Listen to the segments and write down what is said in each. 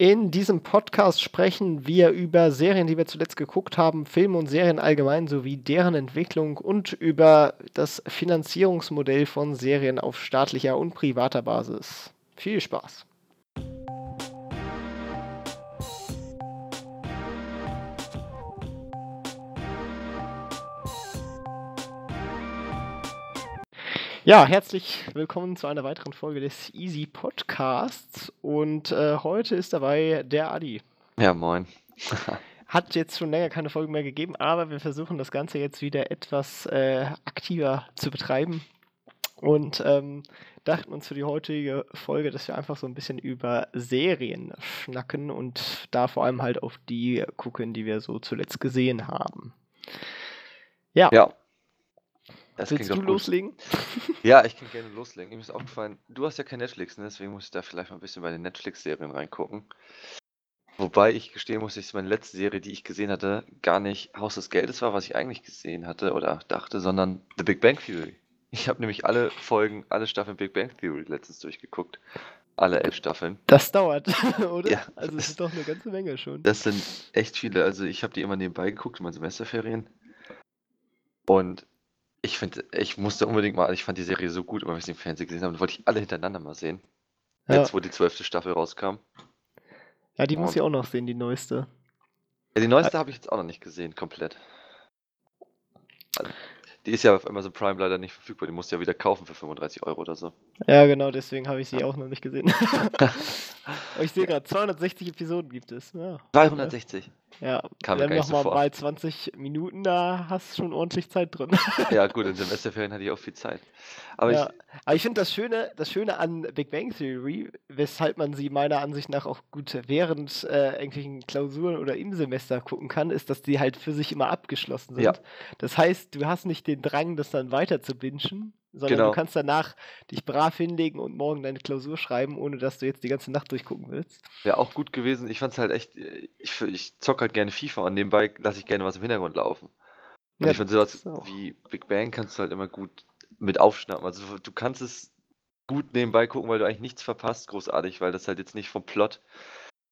In diesem Podcast sprechen wir über Serien, die wir zuletzt geguckt haben, Filme und Serien allgemein sowie deren Entwicklung und über das Finanzierungsmodell von Serien auf staatlicher und privater Basis. Viel Spaß! Ja, herzlich willkommen zu einer weiteren Folge des Easy Podcasts. Und äh, heute ist dabei der Adi. Ja, moin. Hat jetzt schon länger keine Folge mehr gegeben, aber wir versuchen das Ganze jetzt wieder etwas äh, aktiver zu betreiben. Und ähm, dachten uns für die heutige Folge, dass wir einfach so ein bisschen über Serien schnacken und da vor allem halt auf die gucken, die wir so zuletzt gesehen haben. Ja. Ja, das Willst du loslegen? Ja, ich kann gerne loslegen. Mir ist aufgefallen, du hast ja kein Netflix, ne? deswegen muss ich da vielleicht mal ein bisschen bei den Netflix-Serien reingucken. Wobei ich gestehen muss, dass meine letzte Serie, die ich gesehen hatte, gar nicht Haus des Geldes war, was ich eigentlich gesehen hatte oder dachte, sondern The Big Bang Theory. Ich habe nämlich alle Folgen, alle Staffeln Big Bang Theory letztens durchgeguckt. Alle elf Staffeln. Das dauert, oder? Ja, also es ist doch eine ganze Menge schon. Das sind echt viele. Also ich habe die immer nebenbei geguckt in meinen Semesterferien. Und ich finde, ich musste unbedingt mal, ich fand die Serie so gut, weil wir sie im Fernsehen gesehen haben, wollte ich alle hintereinander mal sehen. Ja. Jetzt, wo die zwölfte Staffel rauskam. Ja, die muss ich auch noch sehen, die neueste. Ja, die neueste habe ich jetzt auch noch nicht gesehen, komplett. Also, die ist ja auf Amazon Prime leider nicht verfügbar. Die musst du ja wieder kaufen für 35 Euro oder so. Ja, genau, deswegen habe ich sie auch noch nicht gesehen. ich sehe gerade, 260 Episoden gibt es. Ja. 260? Ja, Kam dann nochmal bei 20 Minuten, da hast du schon ordentlich Zeit drin. ja, gut, in Semesterferien hatte ich auch viel Zeit. Aber ja. ich, aber ich finde das Schöne, das Schöne an Big Bang Theory, weshalb man sie meiner Ansicht nach auch gut während äh, irgendwelchen Klausuren oder im Semester gucken kann, ist, dass die halt für sich immer abgeschlossen sind. Ja. Das heißt, du hast nicht den Drang, das dann weiter zu bingen, sondern genau. du kannst danach dich brav hinlegen und morgen deine Klausur schreiben, ohne dass du jetzt die ganze Nacht durchgucken willst. Wäre auch gut gewesen. Ich fand es halt echt, ich, ich zocke halt gerne FIFA und nebenbei lasse ich gerne was im Hintergrund laufen. Und ja, ich finde sowas wie Big Bang kannst du halt immer gut mit aufschnappen. Also du kannst es gut nebenbei gucken, weil du eigentlich nichts verpasst, großartig, weil das halt jetzt nicht vom Plot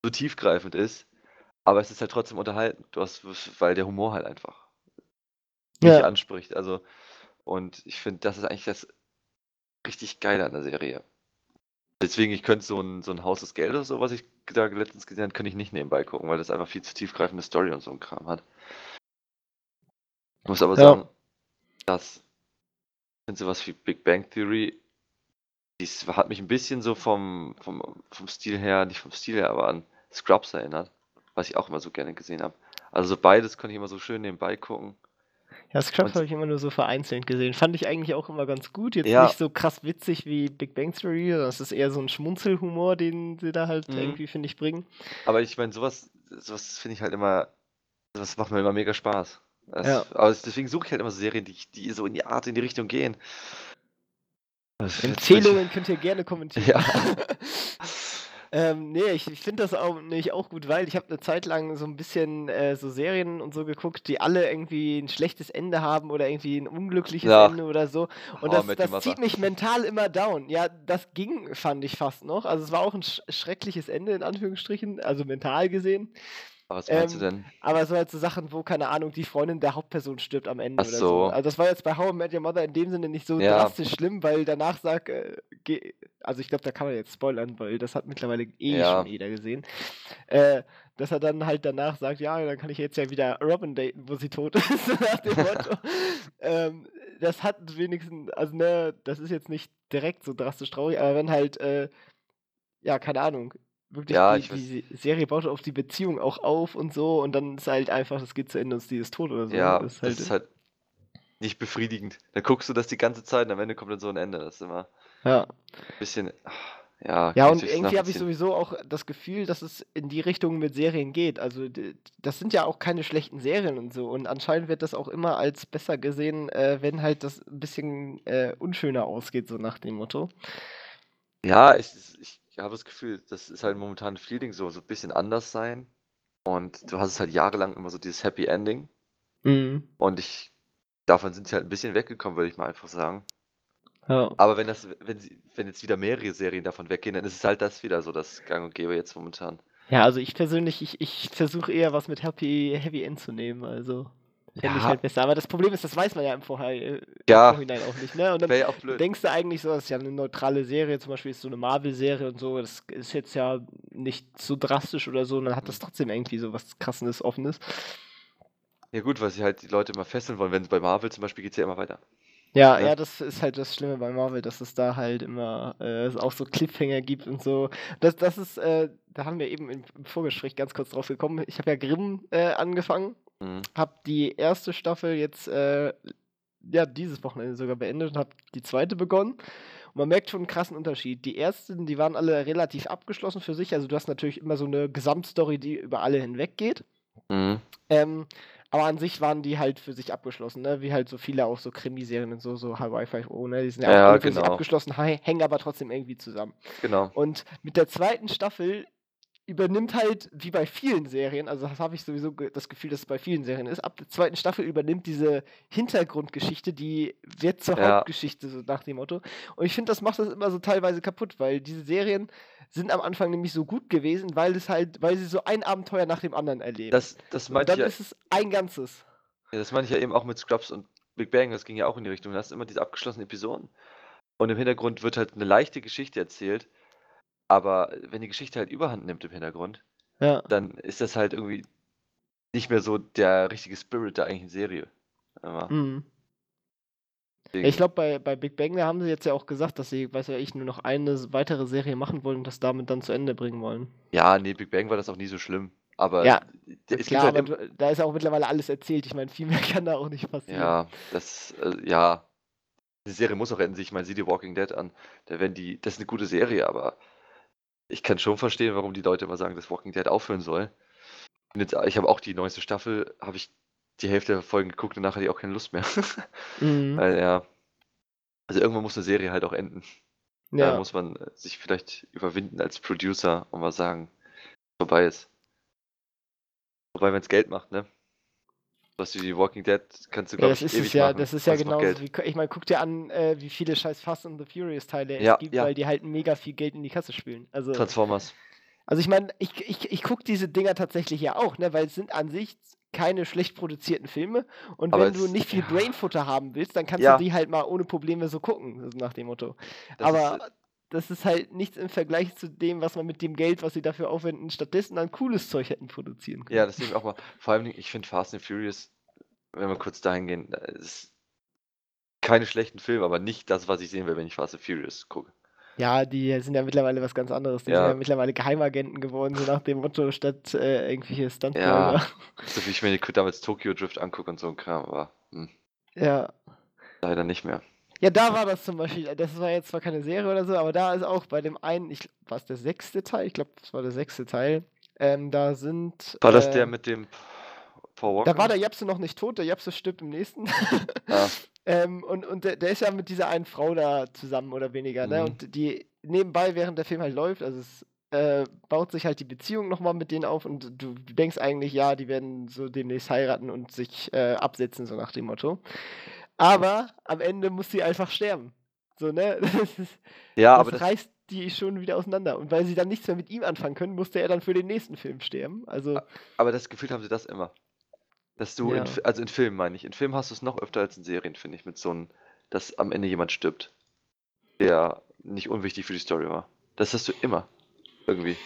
so tiefgreifend ist. Aber es ist halt trotzdem unterhalten. Du hast, weil der Humor halt einfach ja. anspricht. Also und ich finde, das ist eigentlich das richtig Geile an der Serie. Deswegen, ich könnte so ein, so ein Haus des Geldes oder so, was ich da letztens gesehen habe, könnte ich nicht nebenbei gucken, weil das einfach viel zu tiefgreifende Story und so ein Kram hat. Ich muss aber ja. sagen, dass sind sowas wie Big Bang Theory, dies hat mich ein bisschen so vom, vom, vom Stil her, nicht vom Stil her, aber an Scrubs erinnert, was ich auch immer so gerne gesehen habe. Also so beides konnte ich immer so schön nebenbei gucken. Ja, Scrubs habe ich immer nur so vereinzelt gesehen. Fand ich eigentlich auch immer ganz gut. Jetzt ja. nicht so krass witzig wie Big Bang Theory. Das ist eher so ein Schmunzelhumor, den sie da halt mhm. irgendwie, finde ich, bringen. Aber ich meine, sowas, sowas finde ich halt immer, sowas macht mir immer mega Spaß. Das, ja. Aber deswegen suche ich halt immer so Serien, die, die so in die Art, in die Richtung gehen. Empfehlungen könnt ihr gerne kommentieren. Ja. Ähm, nee, ich, ich finde das auch nicht auch gut, weil ich habe eine Zeit lang so ein bisschen äh, so Serien und so geguckt, die alle irgendwie ein schlechtes Ende haben oder irgendwie ein unglückliches ja. Ende oder so. Und oh, das, das zieht mich mental immer down. Ja, das ging, fand ich fast noch. Also es war auch ein sch schreckliches Ende in Anführungsstrichen, also mental gesehen. Aber was meinst ähm, du denn? Aber so halt so Sachen, wo, keine Ahnung, die Freundin der Hauptperson stirbt am Ende Ach oder so. Also das war jetzt bei How I Met Your Mother in dem Sinne nicht so ja. drastisch schlimm, weil danach sagt, äh, also ich glaube, da kann man jetzt spoilern, weil das hat mittlerweile eh ja. schon jeder gesehen, äh, dass er dann halt danach sagt, ja, dann kann ich jetzt ja wieder Robin daten, wo sie tot ist, nach dem Motto. ähm, das hat wenigstens, also ne, das ist jetzt nicht direkt so drastisch traurig, aber wenn halt, äh, ja, keine Ahnung, wirklich ja, die, die Serie baut auf die Beziehung auch auf und so und dann ist halt einfach, das geht zu Ende und sie ist tot oder so. Ja, das ist halt, das ist halt nicht befriedigend. Da guckst du das die ganze Zeit und am Ende kommt dann so ein Ende. Das ist immer ja. ein bisschen. Ja, ja und irgendwie habe ich sowieso auch das Gefühl, dass es in die Richtung mit Serien geht. Also das sind ja auch keine schlechten Serien und so. Und anscheinend wird das auch immer als besser gesehen, äh, wenn halt das ein bisschen äh, unschöner ausgeht, so nach dem Motto. Ja, ich, ich ich habe das Gefühl, das ist halt momentan ein Feeling so, so ein bisschen anders sein. Und du hast es halt jahrelang immer so dieses Happy Ending. Mhm. Und ich, davon sind sie halt ein bisschen weggekommen, würde ich mal einfach sagen. Ja. Aber wenn das, wenn sie, wenn jetzt wieder mehrere Serien davon weggehen, dann ist es halt das wieder so das Gang und Gäbe jetzt momentan. Ja, also ich persönlich, ich, ich versuche eher was mit Happy, Heavy End zu nehmen, also. Fände ja. ich halt besser. Aber das Problem ist, das weiß man ja im, Vorher, äh, ja. Vorhinein auch nicht. Ne? Und dann ja denkst du eigentlich so, das ist ja eine neutrale Serie, zum Beispiel ist so eine Marvel-Serie und so, das ist jetzt ja nicht so drastisch oder so, und dann hat das trotzdem irgendwie so was krasses, offenes. Ja gut, weil sie halt die Leute immer fesseln wollen, wenn es bei Marvel zum Beispiel geht es ja immer weiter. Ja, ja, das ist halt das Schlimme bei Marvel, dass es da halt immer äh, auch so Cliffhanger gibt und so. Das, das ist, äh, da haben wir eben im, Vorgespräch ganz kurz drauf gekommen. Ich habe ja Grimm äh, angefangen, mhm. habe die erste Staffel jetzt, äh, ja, dieses Wochenende sogar beendet und habe die zweite begonnen. Und man merkt schon einen krassen Unterschied. Die ersten, die waren alle relativ abgeschlossen für sich. Also du hast natürlich immer so eine Gesamtstory, die über alle hinweg geht. Mhm. Ähm, aber an sich waren die halt für sich abgeschlossen, ne? Wie halt so viele auch so Krimiserien und so, so Hawaii 5.0, ne? Die sind ja, ja auch für genau. sich abgeschlossen, hängen aber trotzdem irgendwie zusammen. Genau. Und mit der zweiten Staffel übernimmt halt, wie bei vielen Serien, also das habe ich sowieso das Gefühl, dass es bei vielen Serien ist, ab der zweiten Staffel übernimmt diese Hintergrundgeschichte, die wird zur ja. Hauptgeschichte, so nach dem Motto. Und ich finde, das macht das immer so teilweise kaputt, weil diese Serien sind am Anfang nämlich so gut gewesen, weil es halt, weil sie so ein Abenteuer nach dem anderen erleben. Das, das meinte und dann ja, ist es ein Ganzes. Ja, das meine ich ja eben auch mit Scrubs und Big Bang, das ging ja auch in die Richtung. Du hast immer diese abgeschlossenen Episoden. Und im Hintergrund wird halt eine leichte Geschichte erzählt, aber wenn die Geschichte halt überhand nimmt im Hintergrund, ja. dann ist das halt irgendwie nicht mehr so der richtige Spirit der eigentlichen Serie. Mhm. Ich glaube, bei, bei Big Bang, da haben sie jetzt ja auch gesagt, dass sie, weiß ja ich, nur noch eine weitere Serie machen wollen und das damit dann zu Ende bringen wollen. Ja, nee, Big Bang war das auch nie so schlimm. Aber ja, es klar, halt aber da ist auch mittlerweile alles erzählt. Ich meine, viel mehr kann da auch nicht passieren. Ja, das, äh, ja. Die Serie muss auch enden sich. Ich meine, sieh die Walking Dead an. Da werden die, das ist eine gute Serie, aber ich kann schon verstehen, warum die Leute immer sagen, dass Walking Dead aufhören soll. Jetzt, ich habe auch die neueste Staffel, habe ich die Hälfte der Folgen geguckt und nachher hatte ich auch keine Lust mehr. mhm. Weil, ja. Also irgendwann muss eine Serie halt auch enden. Ja. Da muss man äh, sich vielleicht überwinden als Producer und mal sagen, vorbei ist. Wobei, wenn es Geld macht, ne? Was wie die Walking Dead kannst du, glaube ja, ich, ewig ja, machen. Das ist ja genauso wie, ich meine, guck dir an, äh, wie viele scheiß Fast and the Furious Teile ja, es gibt, ja. weil die halt mega viel Geld in die Kasse spielen. Also, Transformers. Also ich meine, ich, ich, ich gucke diese Dinger tatsächlich ja auch, ne, weil es sind an sich keine schlecht produzierten Filme und Aber wenn du nicht viel Brainfutter haben willst, dann kannst du die halt mal ohne Probleme so gucken, nach dem Motto. Das Aber ist, das ist halt nichts im Vergleich zu dem, was man mit dem Geld, was sie dafür aufwenden, stattdessen dann cooles Zeug hätten produzieren können. Ja, das deswegen auch mal. Vor allem, ich finde Fast and Furious, wenn wir kurz dahin gehen, ist keine schlechten Filme, aber nicht das, was ich sehen will, wenn ich Fast and Furious gucke. Ja, die sind ja mittlerweile was ganz anderes. Die ja. sind ja mittlerweile Geheimagenten geworden, so nach dem Motto, statt äh, irgendwelche Stuntmänner. Ja, so wie ich mir damals Tokyo Drift angucke und so ein Kram, aber hm. ja. leider nicht mehr. Ja, da war das zum Beispiel, das war jetzt zwar keine Serie oder so, aber da ist auch bei dem einen, ich war es der sechste Teil? Ich glaube, das war der sechste Teil. Ähm, da sind. War das äh, der mit dem Paul Walker? Da war der Japse noch nicht tot, der Japse stirbt im nächsten. Ah. ähm, und und der, der, ist ja mit dieser einen Frau da zusammen oder weniger, ne? Mhm. Und die nebenbei, während der Film halt läuft, also es äh, baut sich halt die Beziehung nochmal mit denen auf und du, du, denkst eigentlich, ja, die werden so demnächst heiraten und sich äh, absetzen, so nach dem Motto. Aber am Ende muss sie einfach sterben. So, ne? Das, ist, ja, das aber reißt die schon wieder auseinander. Und weil sie dann nichts mehr mit ihm anfangen können, musste er dann für den nächsten Film sterben. Also, aber das Gefühl haben sie das immer. Dass du, ja. in, also in Filmen meine ich, in Filmen hast du es noch öfter als in Serien, finde ich, mit so einem, dass am Ende jemand stirbt, der nicht unwichtig für die Story war. Das hast du immer. Irgendwie.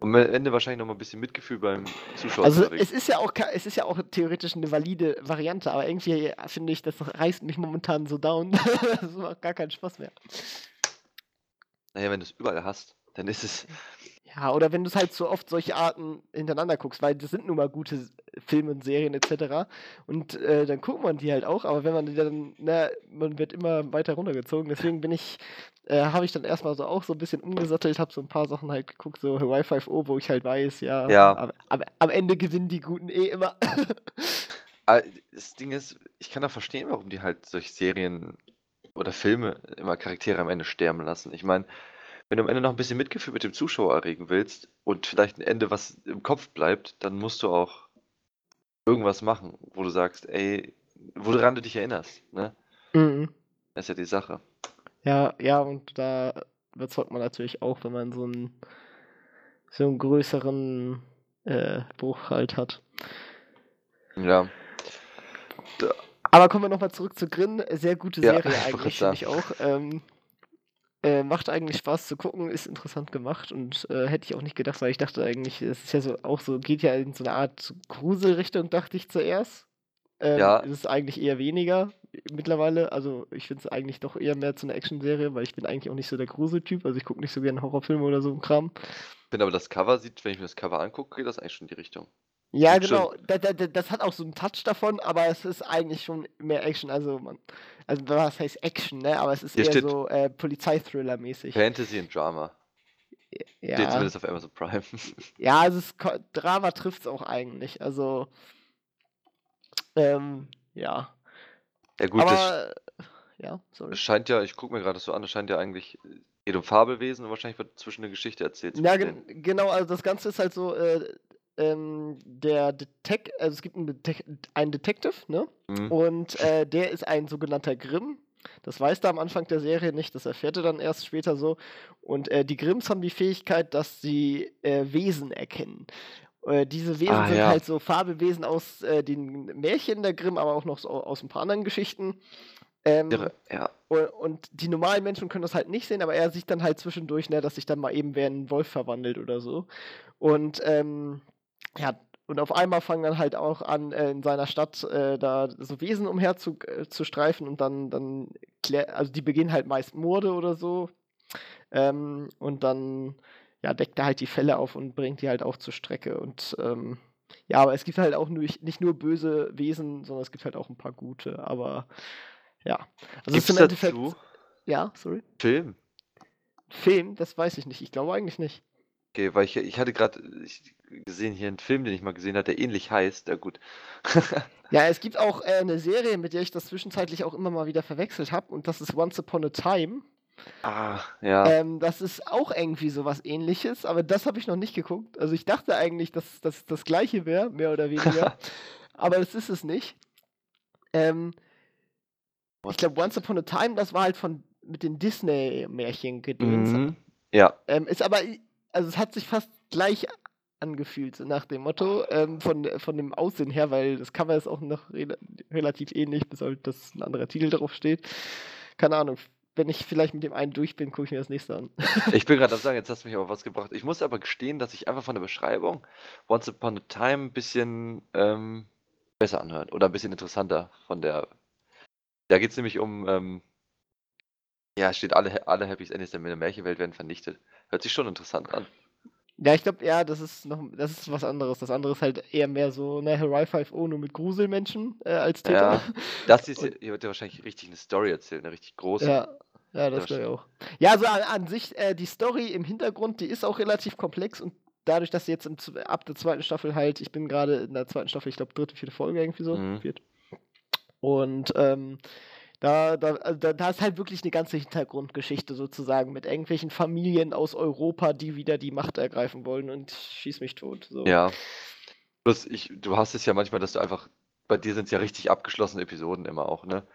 Und am Ende wahrscheinlich noch mal ein bisschen Mitgefühl beim Zuschauer. Also es ist ja auch es ist ja auch theoretisch eine valide Variante, aber irgendwie finde ich, das reißt mich momentan so down. das macht gar keinen Spaß mehr. Naja, wenn du es überall hast, dann ist es. Ja, oder wenn du es halt so oft solche Arten hintereinander guckst, weil das sind nun mal gute Filme und Serien etc. Und äh, dann guckt man die halt auch, aber wenn man die dann, na, man wird immer weiter runtergezogen. Deswegen bin ich, äh, habe ich dann erstmal so auch so ein bisschen umgesattelt, habe so ein paar Sachen halt geguckt, so Hawaii 5.0, wo ich halt weiß, ja, ja. Am, am, am Ende gewinnen die Guten eh immer. das Ding ist, ich kann da verstehen, warum die halt solche Serien oder Filme immer Charaktere am Ende sterben lassen. Ich meine, wenn du am Ende noch ein bisschen Mitgefühl mit dem Zuschauer erregen willst und vielleicht ein Ende, was im Kopf bleibt, dann musst du auch irgendwas machen, wo du sagst, ey, woran du dich erinnerst, ne? Mhm. Das ist ja die Sache. Ja, ja, und da überzeugt man natürlich auch, wenn man so ein so einen größeren äh, Bruch halt hat. Ja. Da. Aber kommen wir nochmal zurück zu Grin. Sehr gute Serie ja, eigentlich, finde ich auch. Ähm, äh, macht eigentlich Spaß zu gucken, ist interessant gemacht und äh, hätte ich auch nicht gedacht, weil ich dachte eigentlich, es ist ja so auch so, geht ja in so eine Art Gruselrichtung, dachte ich zuerst. Ähm, ja. Ist es eigentlich eher weniger mittlerweile. Also ich finde es eigentlich doch eher mehr zu einer Action-Serie, weil ich bin eigentlich auch nicht so der Gruseltyp. Also ich gucke nicht so gerne Horrorfilme oder so ein Kram. Wenn aber das Cover sieht, wenn ich mir das Cover angucke, geht das eigentlich schon in die Richtung. Ja, genau. Das, das, das, hat auch so einen Touch davon, aber es ist eigentlich schon mehr Action. Also, man, also was heißt Action, ne? Aber es ist Hier eher so äh, Polizeithriller-mäßig. Fantasy und Drama. Ja. Steht zumindest auf Amazon Prime. ja, also es, Drama trifft es auch eigentlich. Also, ähm, ja. Ja, gut, aber, das, ja, sorry. scheint ja, ich gucke mir gerade so an, es scheint ja eigentlich geht um Fabelwesen und wahrscheinlich wird zwischen eine Geschichte erzählt. Ja, gen genau, also das Ganze ist halt so, äh, ähm, der Detec also es gibt einen, Det einen Detective, ne? Mhm. Und äh, der ist ein sogenannter Grimm. Das weiß er am Anfang der Serie nicht, das erfährt er dann erst später so. Und äh, die Grimms haben die Fähigkeit, dass sie äh, Wesen erkennen. Äh, diese Wesen ah, sind ja. halt so Fabelwesen aus äh, den Märchen der Grimm, aber auch noch so aus ein paar anderen Geschichten. Ähm, ja. Und die normalen Menschen können das halt nicht sehen, aber er sieht dann halt zwischendurch, ne, dass sich dann mal eben wer in einen Wolf verwandelt oder so. Und ähm, ja, und auf einmal fangen dann halt auch an, äh, in seiner Stadt äh, da so Wesen umher zu, äh, zu streifen und dann, dann klär, also die beginnen halt meist Morde oder so. Ähm, und dann ja, deckt er halt die Fälle auf und bringt die halt auch zur Strecke. Und ähm, ja, aber es gibt halt auch nur, nicht nur böse Wesen, sondern es gibt halt auch ein paar gute. Aber ja. Also Gibt's im Endeffekt. Dazu? Ja, sorry. Film. Film, das weiß ich nicht. Ich glaube eigentlich nicht. Okay, weil ich, ich hatte gerade gesehen hier einen Film, den ich mal gesehen habe, der ähnlich heißt. Ja, gut. ja, es gibt auch äh, eine Serie, mit der ich das zwischenzeitlich auch immer mal wieder verwechselt habe, und das ist Once Upon a Time. Ah, ja. Ähm, das ist auch irgendwie sowas ähnliches, aber das habe ich noch nicht geguckt. Also ich dachte eigentlich, dass das das gleiche wäre, mehr oder weniger. aber das ist es nicht. Ähm, ich glaube, Once Upon a Time, das war halt von mit den Disney-Märchen gedöns. Mhm. Ja. Ähm, ist aber, also es hat sich fast gleich angefühlt, so nach dem Motto, ähm, von, von dem Aussehen her, weil das Cover ist auch noch re relativ ähnlich, bis halt dass ein anderer Titel drauf steht. Keine Ahnung, wenn ich vielleicht mit dem einen durch bin, gucke ich mir das nächste an. ich bin gerade am sagen, jetzt hast du mich aber was gebracht. Ich muss aber gestehen, dass ich einfach von der Beschreibung Once Upon a Time ein bisschen ähm, besser anhört oder ein bisschen interessanter von der. Da geht es nämlich um, ähm, ja, steht alle, alle Happy Endings der Märchenwelt werden vernichtet. Hört sich schon interessant an. Ja, ich glaube, ja, das ist noch, das ist was anderes. Das andere ist halt eher mehr so, ne, Hawaii 5.0 nur mit Gruselmenschen äh, als Täter. Ja, das ist, hier wird ja wahrscheinlich richtig eine Story erzählen, eine richtig große. Ja, ja das glaube ich auch. Ja, also an, an sich, äh, die Story im Hintergrund, die ist auch relativ komplex und dadurch, dass sie jetzt im, ab der zweiten Staffel halt, ich bin gerade in der zweiten Staffel, ich glaube, dritte, vierte Folge irgendwie so, mhm. viert. Und, ähm, da, da, also da, da ist halt wirklich eine ganze Hintergrundgeschichte sozusagen mit irgendwelchen Familien aus Europa, die wieder die Macht ergreifen wollen und schieß mich tot. So. Ja. Plus ich, du hast es ja manchmal, dass du einfach, bei dir sind es ja richtig abgeschlossene Episoden immer auch, ne?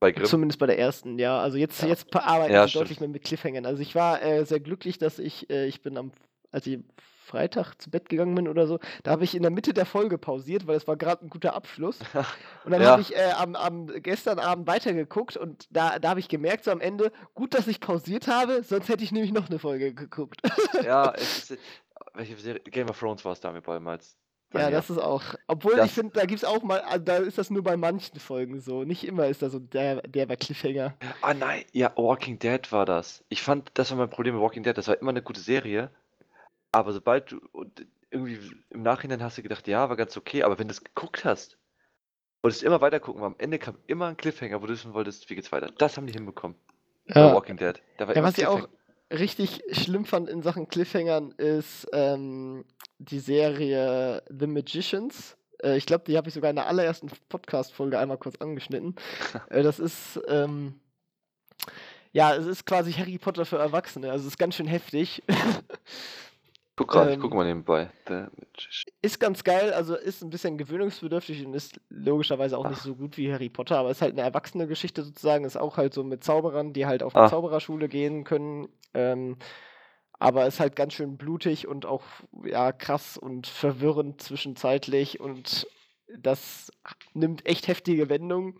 Bei Grimm. Zumindest bei der ersten, ja. Also jetzt, ja. jetzt arbeiten ja, wir deutlich mehr mit Cliffhangern. Also ich war äh, sehr glücklich, dass ich, äh, ich bin am, als ich Freitag zu Bett gegangen bin oder so, da habe ich in der Mitte der Folge pausiert, weil es war gerade ein guter Abschluss. Und dann ja. habe ich äh, am, am, gestern Abend weitergeguckt und da, da habe ich gemerkt, so am Ende, gut, dass ich pausiert habe, sonst hätte ich nämlich noch eine Folge geguckt. ja, es ist, welche Serie? Game of Thrones war es damit damals. Ja, das ist auch. Obwohl das ich finde, da gibt es auch mal, also da ist das nur bei manchen Folgen so. Nicht immer ist da so der, der bei Cliffhanger. Ah nein, ja, Walking Dead war das. Ich fand, das war mein Problem mit Walking Dead. Das war immer eine gute Serie, aber sobald du irgendwie im Nachhinein hast du gedacht, ja, war ganz okay, aber wenn du es geguckt hast, wolltest du immer weiter gucken, weil am Ende kam immer ein Cliffhanger, wo du wissen wolltest, wie geht's weiter. Das haben die hinbekommen. Ja. Bei Walking Dead. ja, was ich auch richtig schlimm fand in Sachen Cliffhangern ist ähm, die Serie The Magicians. Äh, ich glaube, die habe ich sogar in der allerersten Podcast-Folge einmal kurz angeschnitten. äh, das ist, ähm, ja, es ist quasi Harry Potter für Erwachsene. Also es ist ganz schön heftig. Guck gerade, ich gucke ähm, mal nebenbei. ist ganz geil, also ist ein bisschen gewöhnungsbedürftig und ist logischerweise auch nicht so gut wie Harry Potter, aber ist halt eine erwachsene Geschichte sozusagen, ist auch halt so mit Zauberern, die halt auf eine Ah. Zaubererschule gehen können. Ähm, aber ist halt ganz schön blutig und auch ja krass und verwirrend zwischenzeitlich und das nimmt echt heftige Wendungen.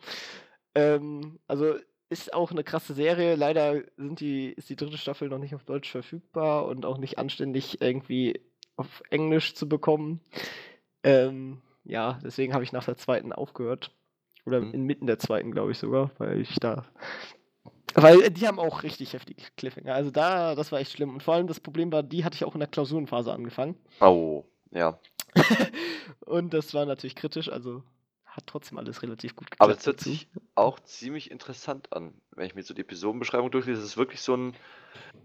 Ähm, also ist auch eine krasse Serie. Leider sind die, ist die dritte Staffel noch nicht auf Deutsch verfügbar und auch nicht anständig irgendwie auf Englisch zu bekommen. Ähm, ja, deswegen habe ich nach der zweiten aufgehört. Oder mhm. inmitten der zweiten, glaube ich sogar, weil ich da. Weil die haben auch richtig heftige Cliffhanger. Also da, das war echt schlimm. Und vor allem das Problem war, die hatte ich auch in der Klausurenphase angefangen. Oh, ja. und das war natürlich kritisch, also hat trotzdem alles relativ gut geklappt. Aber es hört sich auch ziemlich interessant an, wenn ich mir so die Episodenbeschreibung durchlese. Es ist wirklich so ein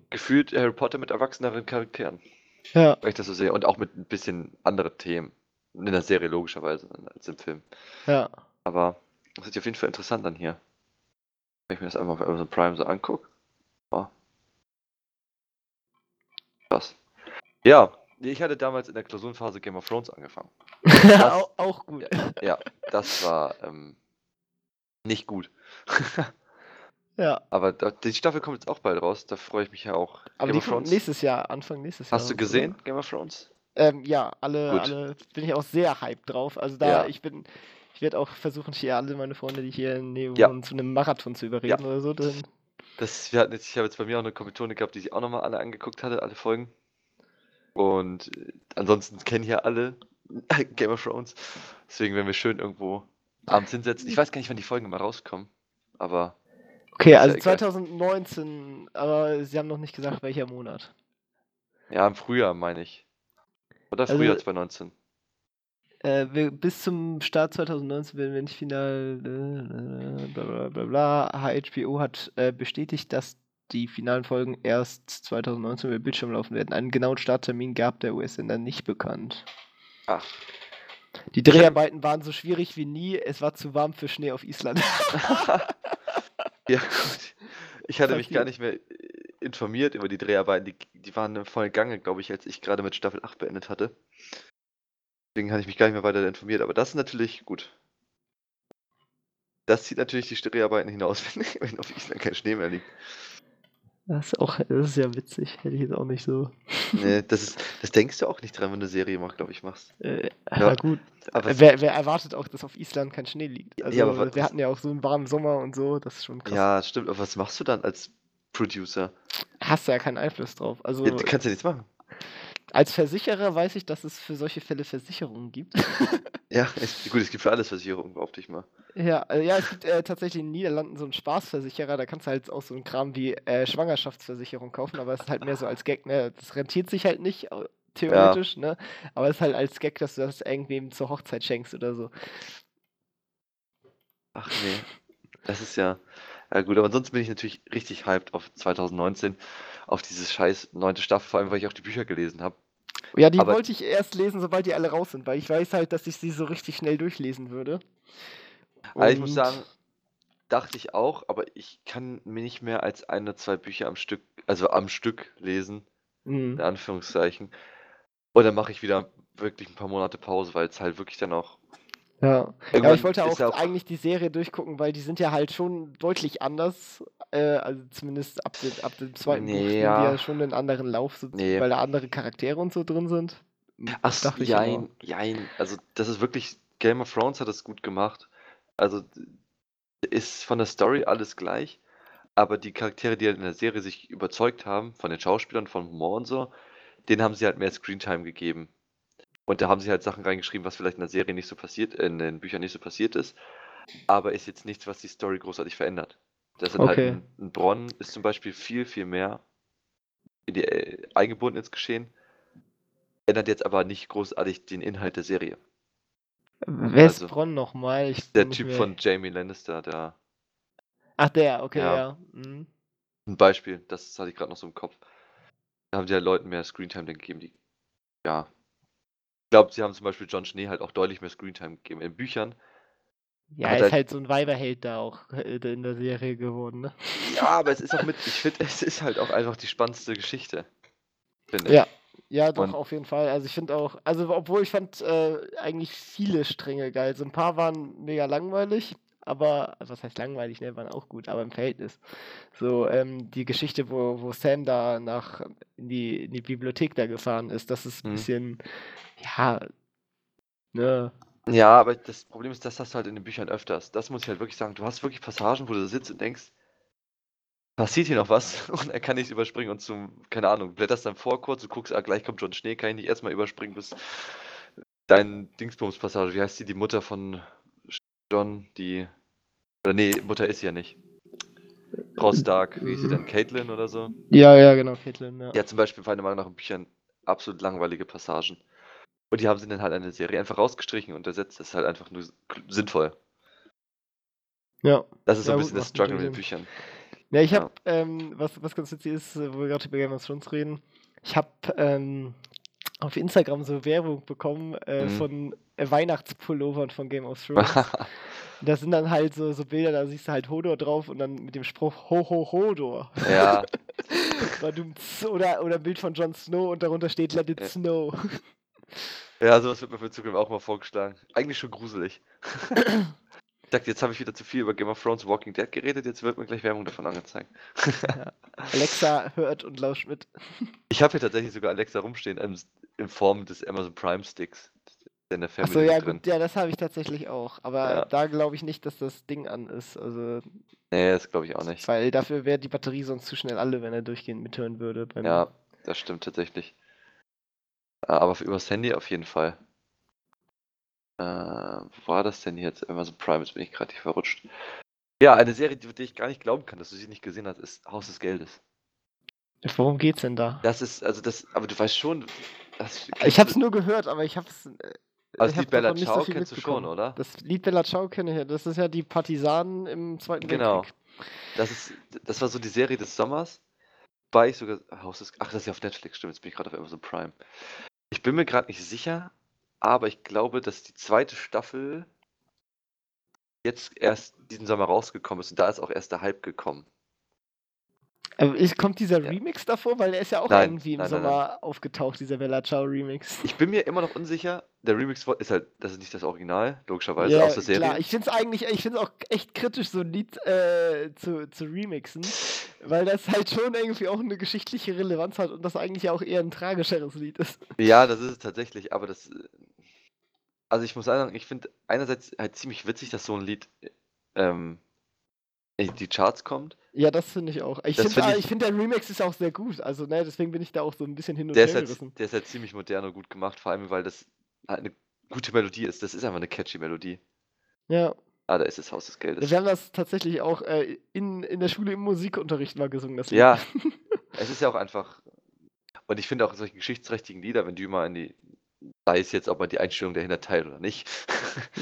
gefühlt Harry Potter mit erwachseneren Charakteren. Ja. Wenn ich das so sehe. Und auch mit ein bisschen anderen Themen. In der Serie logischerweise als im Film. Ja. Aber das hört sich auf jeden Fall interessant an hier. Wenn ich mir das einfach auf Amazon Prime so angucke. Oh. Was? Ja, ich hatte damals in der Klausurenphase Game of Thrones angefangen. Das, auch gut. Ja, das war ähm, nicht gut. ja. Aber da, die Staffel kommt jetzt auch bald raus, da freue ich mich ja auch. Aber Game die kommt nächstes Jahr, Anfang nächstes Jahr. Hast du gesehen, oder? Game of Thrones? Ähm, ja, alle, alle bin ich auch sehr hyped drauf. Also da, ja. ich bin, ich werde auch versuchen, hier alle meine Freunde, die hier in Neo ja. zu einem Marathon zu überreden ja. oder so. Dann das, wir hatten jetzt, ich habe jetzt bei mir auch eine Kommilitone gehabt, die sich auch nochmal alle angeguckt hatte, alle Folgen. Und äh, ansonsten kennen hier alle Game of Thrones. Deswegen werden wir schön irgendwo abends hinsetzen. Ich weiß gar nicht, wann die Folgen mal rauskommen, aber. Okay, also ja 2019, aber Sie haben noch nicht gesagt, welcher Monat. Ja, im Frühjahr meine ich. Oder also, Frühjahr 2019. Äh, wir, bis zum Start 2019 werden wir nicht final. Äh, bla bla bla bla. HBO hat äh, bestätigt, dass die finalen Folgen erst 2019 über Bildschirm laufen werden. Einen genauen Starttermin gab der US-Sender nicht bekannt. Ach. Die Dreharbeiten waren so schwierig wie nie. Es war zu warm für Schnee auf Island. ja, gut. Ich hatte mich gar nicht mehr informiert über die Dreharbeiten. Die, die waren voll Gange, glaube ich, als ich gerade mit Staffel 8 beendet hatte. Deswegen hatte ich mich gar nicht mehr weiter informiert. Aber das ist natürlich gut. Das zieht natürlich die Dreharbeiten hinaus, wenn, wenn auf Island kein Schnee mehr liegt. Das ist auch, das ist ja witzig, hätte ich jetzt auch nicht so. Nee, das ist, das denkst du auch nicht dran, wenn du eine Serie machst, glaube ich, machst. Äh, ja, ja, gut. Aber wer, wer, erwartet auch, dass auf Island kein Schnee liegt? Also, ja, aber wir hatten ja auch so einen warmen Sommer und so, das ist schon krass. Ja, stimmt, aber was machst du dann als Producer? Hast du ja keinen Einfluss drauf. Also, ja, du kannst ja nichts machen. Als Versicherer weiß ich, dass es für solche Fälle Versicherungen gibt. ja, es, gut, es gibt für alles Versicherungen, behaupte ich mal. Ja, äh, ja, es gibt äh, tatsächlich in den Niederlanden so einen Spaßversicherer, da kannst du halt auch so einen Kram wie äh, Schwangerschaftsversicherung kaufen, aber es ist halt mehr so als Gag, ne? Das rentiert sich halt nicht, theoretisch, ja. ne? Aber es ist halt als Gag, dass du das irgendwem zur Hochzeit schenkst oder so. Ach nee. Das ist ja. Ja gut, aber ansonsten bin ich natürlich richtig hyped auf 2019, auf dieses scheiß neunte Staffel, vor allem weil ich auch die Bücher gelesen habe. Ja, die aber wollte ich erst lesen, sobald die alle raus sind, weil ich weiß halt, dass ich sie so richtig schnell durchlesen würde. Also ich muss sagen, dachte ich auch, aber ich kann mir nicht mehr als ein oder zwei Bücher am Stück, also am Stück lesen, mhm. in Anführungszeichen. Und dann mache ich wieder wirklich ein paar Monate Pause, weil es halt wirklich dann auch ja. ja, ich wollte auch, auch, eigentlich die Serie durchgucken, weil die sind ja halt schon deutlich anders. Äh, also zumindest ab, dem, ab dem zweiten nee, Buch ja. die ja schon einen anderen Lauf, so, nee. weil da andere Charaktere und so drin sind. Ach, jein, jein. Also das ist wirklich, Game of Thrones hat das gut gemacht. Also ist von der Story alles gleich, aber die Charaktere, die halt in der Serie sich überzeugt haben, von den Schauspielern, von Humor und so, denen haben sie halt mehr Screentime gegeben. Und da haben sie halt Sachen reingeschrieben, was vielleicht in der Serie nicht so passiert, in den Büchern nicht so passiert ist. Aber ist jetzt nichts, was die Story großartig verändert. Das sind halt okay. halt ein, ein Bronn ist zum Beispiel viel, viel mehr in die, äh, eingebunden ins Geschehen. Ändert jetzt aber nicht großartig den Inhalt der Serie. Wer ist also, Bronn nochmal? Der Typ mehr... von Jamie Lannister, der. Ach, der, okay, ja. ja. Mhm. Ein Beispiel, das hatte ich gerade noch so im Kopf. Da haben sie ja Leuten mehr Screentime gegeben, die ja glaube, sie haben zum Beispiel John Schnee halt auch deutlich mehr Screentime gegeben. In Büchern. Ja, er ist halt, halt so ein Weiberheld da auch äh, in der Serie geworden, ne? Ja, aber es ist auch mit, ich finde, es ist halt auch einfach die spannendste Geschichte. Ja, ja, doch, Und auf jeden Fall. Also ich finde auch, also obwohl ich fand äh, eigentlich viele Stränge geil. So ein paar waren mega langweilig, aber, also was heißt langweilig, ne, waren auch gut, aber im Verhältnis. So, ähm, die Geschichte, wo, wo Sam da nach in die, in die Bibliothek da gefahren ist, das ist ein mhm. bisschen, ja, ne. Ja, aber das Problem ist, das hast du halt in den Büchern öfters. Das muss ich halt wirklich sagen. Du hast wirklich Passagen, wo du da sitzt und denkst, passiert hier noch was? Und er kann nicht überspringen und zum, keine Ahnung, blätterst dann vor kurz, du guckst, ah, gleich kommt schon Schnee, kann ich nicht erstmal überspringen bis dein Dingsbums-Passage. Wie heißt die? Die Mutter von John, die. Oder nee, Mutter ist ja nicht. Frau Stark, wie hieß sie denn? Caitlin oder so? Ja, ja, genau, Caitlin, ja. Hat zum Beispiel meiner Meinung nach in Büchern absolut langweilige Passagen. Und die haben sie dann halt in der Serie einfach rausgestrichen und ersetzt. Das ist halt einfach nur sinnvoll. Ja. Das ist so ja, ein bisschen das Struggle mit den Büchern. Ja, ich habe, ja. ähm, was, was ganz witzig ist, wo wir gerade über Game of Thrones reden, ich habe ähm, auf Instagram so Werbung bekommen äh, mhm. von Weihnachtspullovern von Game of Thrones. da sind dann halt so, so Bilder, da siehst du halt Hodor drauf und dann mit dem Spruch Ho Ho Hodor. Ja. oder, oder ein Bild von Jon Snow und darunter steht Let it snow. Ja, sowas wird mir für Zukunft auch mal vorgeschlagen. Eigentlich schon gruselig. dachte, jetzt habe ich wieder zu viel über Game of Thrones Walking Dead geredet, jetzt wird mir gleich Werbung davon angezeigt. Ja. Alexa hört und lauscht mit. Ich habe hier tatsächlich sogar Alexa rumstehen in, in Form des Amazon Prime Sticks. In der Family Achso, ja, drin. gut, ja, das habe ich tatsächlich auch. Aber ja. da glaube ich nicht, dass das Ding an ist. Also, nee, das glaube ich auch nicht. Weil dafür wäre die Batterie sonst zu schnell alle, wenn er durchgehend mithören würde. ja, das stimmt tatsächlich. Aber übers Handy auf jeden Fall. Äh, wo war das denn jetzt? Amazon Prime, jetzt bin ich gerade nicht verrutscht. Ja, eine Serie, die, die ich gar nicht glauben kann, dass du sie nicht gesehen hast, ist Haus des Geldes. Worum geht's denn da? Das ist, also das, aber du weißt schon. Das, ich hab's nur gehört, aber ich hab's. Also das Lied Bella Ciao so kennst du schon, oder? Das Lied Bella Ciao kenne ich ja. Das ist ja die Partisanen im Zweiten genau. Weltkrieg. Genau. Das ist, das war so die Serie des Sommers. Wobei ich sogar. Haus des, ach, das ist ja auf Netflix, stimmt. Jetzt bin ich gerade auf Amazon Prime. Ich bin mir gerade nicht sicher, aber ich glaube, dass die zweite Staffel jetzt erst diesen Sommer rausgekommen ist und da ist auch erst der Hype gekommen. Aber ist, kommt dieser ja. Remix davor? Weil der ist ja auch nein, irgendwie im nein, Sommer nein, aufgetaucht, dieser Bella Ciao Remix. Ich bin mir immer noch unsicher. Der Remix ist halt, das ist nicht das Original, logischerweise, ja, aus der Serie. Klar, ich finde es eigentlich, ich finde auch echt kritisch, so ein Lied äh, zu, zu remixen, weil das halt schon irgendwie auch eine geschichtliche Relevanz hat und das eigentlich auch eher ein tragischeres Lied ist. Ja, das ist es tatsächlich, aber das. Also ich muss sagen, ich finde einerseits halt ziemlich witzig, dass so ein Lied ähm, in die Charts kommt. Ja, das finde ich auch. Ich finde, find, ich, find, der Remix ist auch sehr gut. Also, ne, deswegen bin ich da auch so ein bisschen hin und her halt, gerissen. Der ist halt ziemlich modern und gut gemacht, vor allem, weil das halt eine gute Melodie ist. Das ist einfach eine catchy Melodie. Ja. Ah, da ist das Haus des Geldes. Wir haben das tatsächlich auch äh, in, in der Schule im Musikunterricht mal gesungen. Das ja, es ist ja auch einfach. Und ich finde auch solche geschichtsträchtigen Lieder, wenn du mal in die, sei es jetzt, ob man die Einstellung dahinter teilt oder nicht,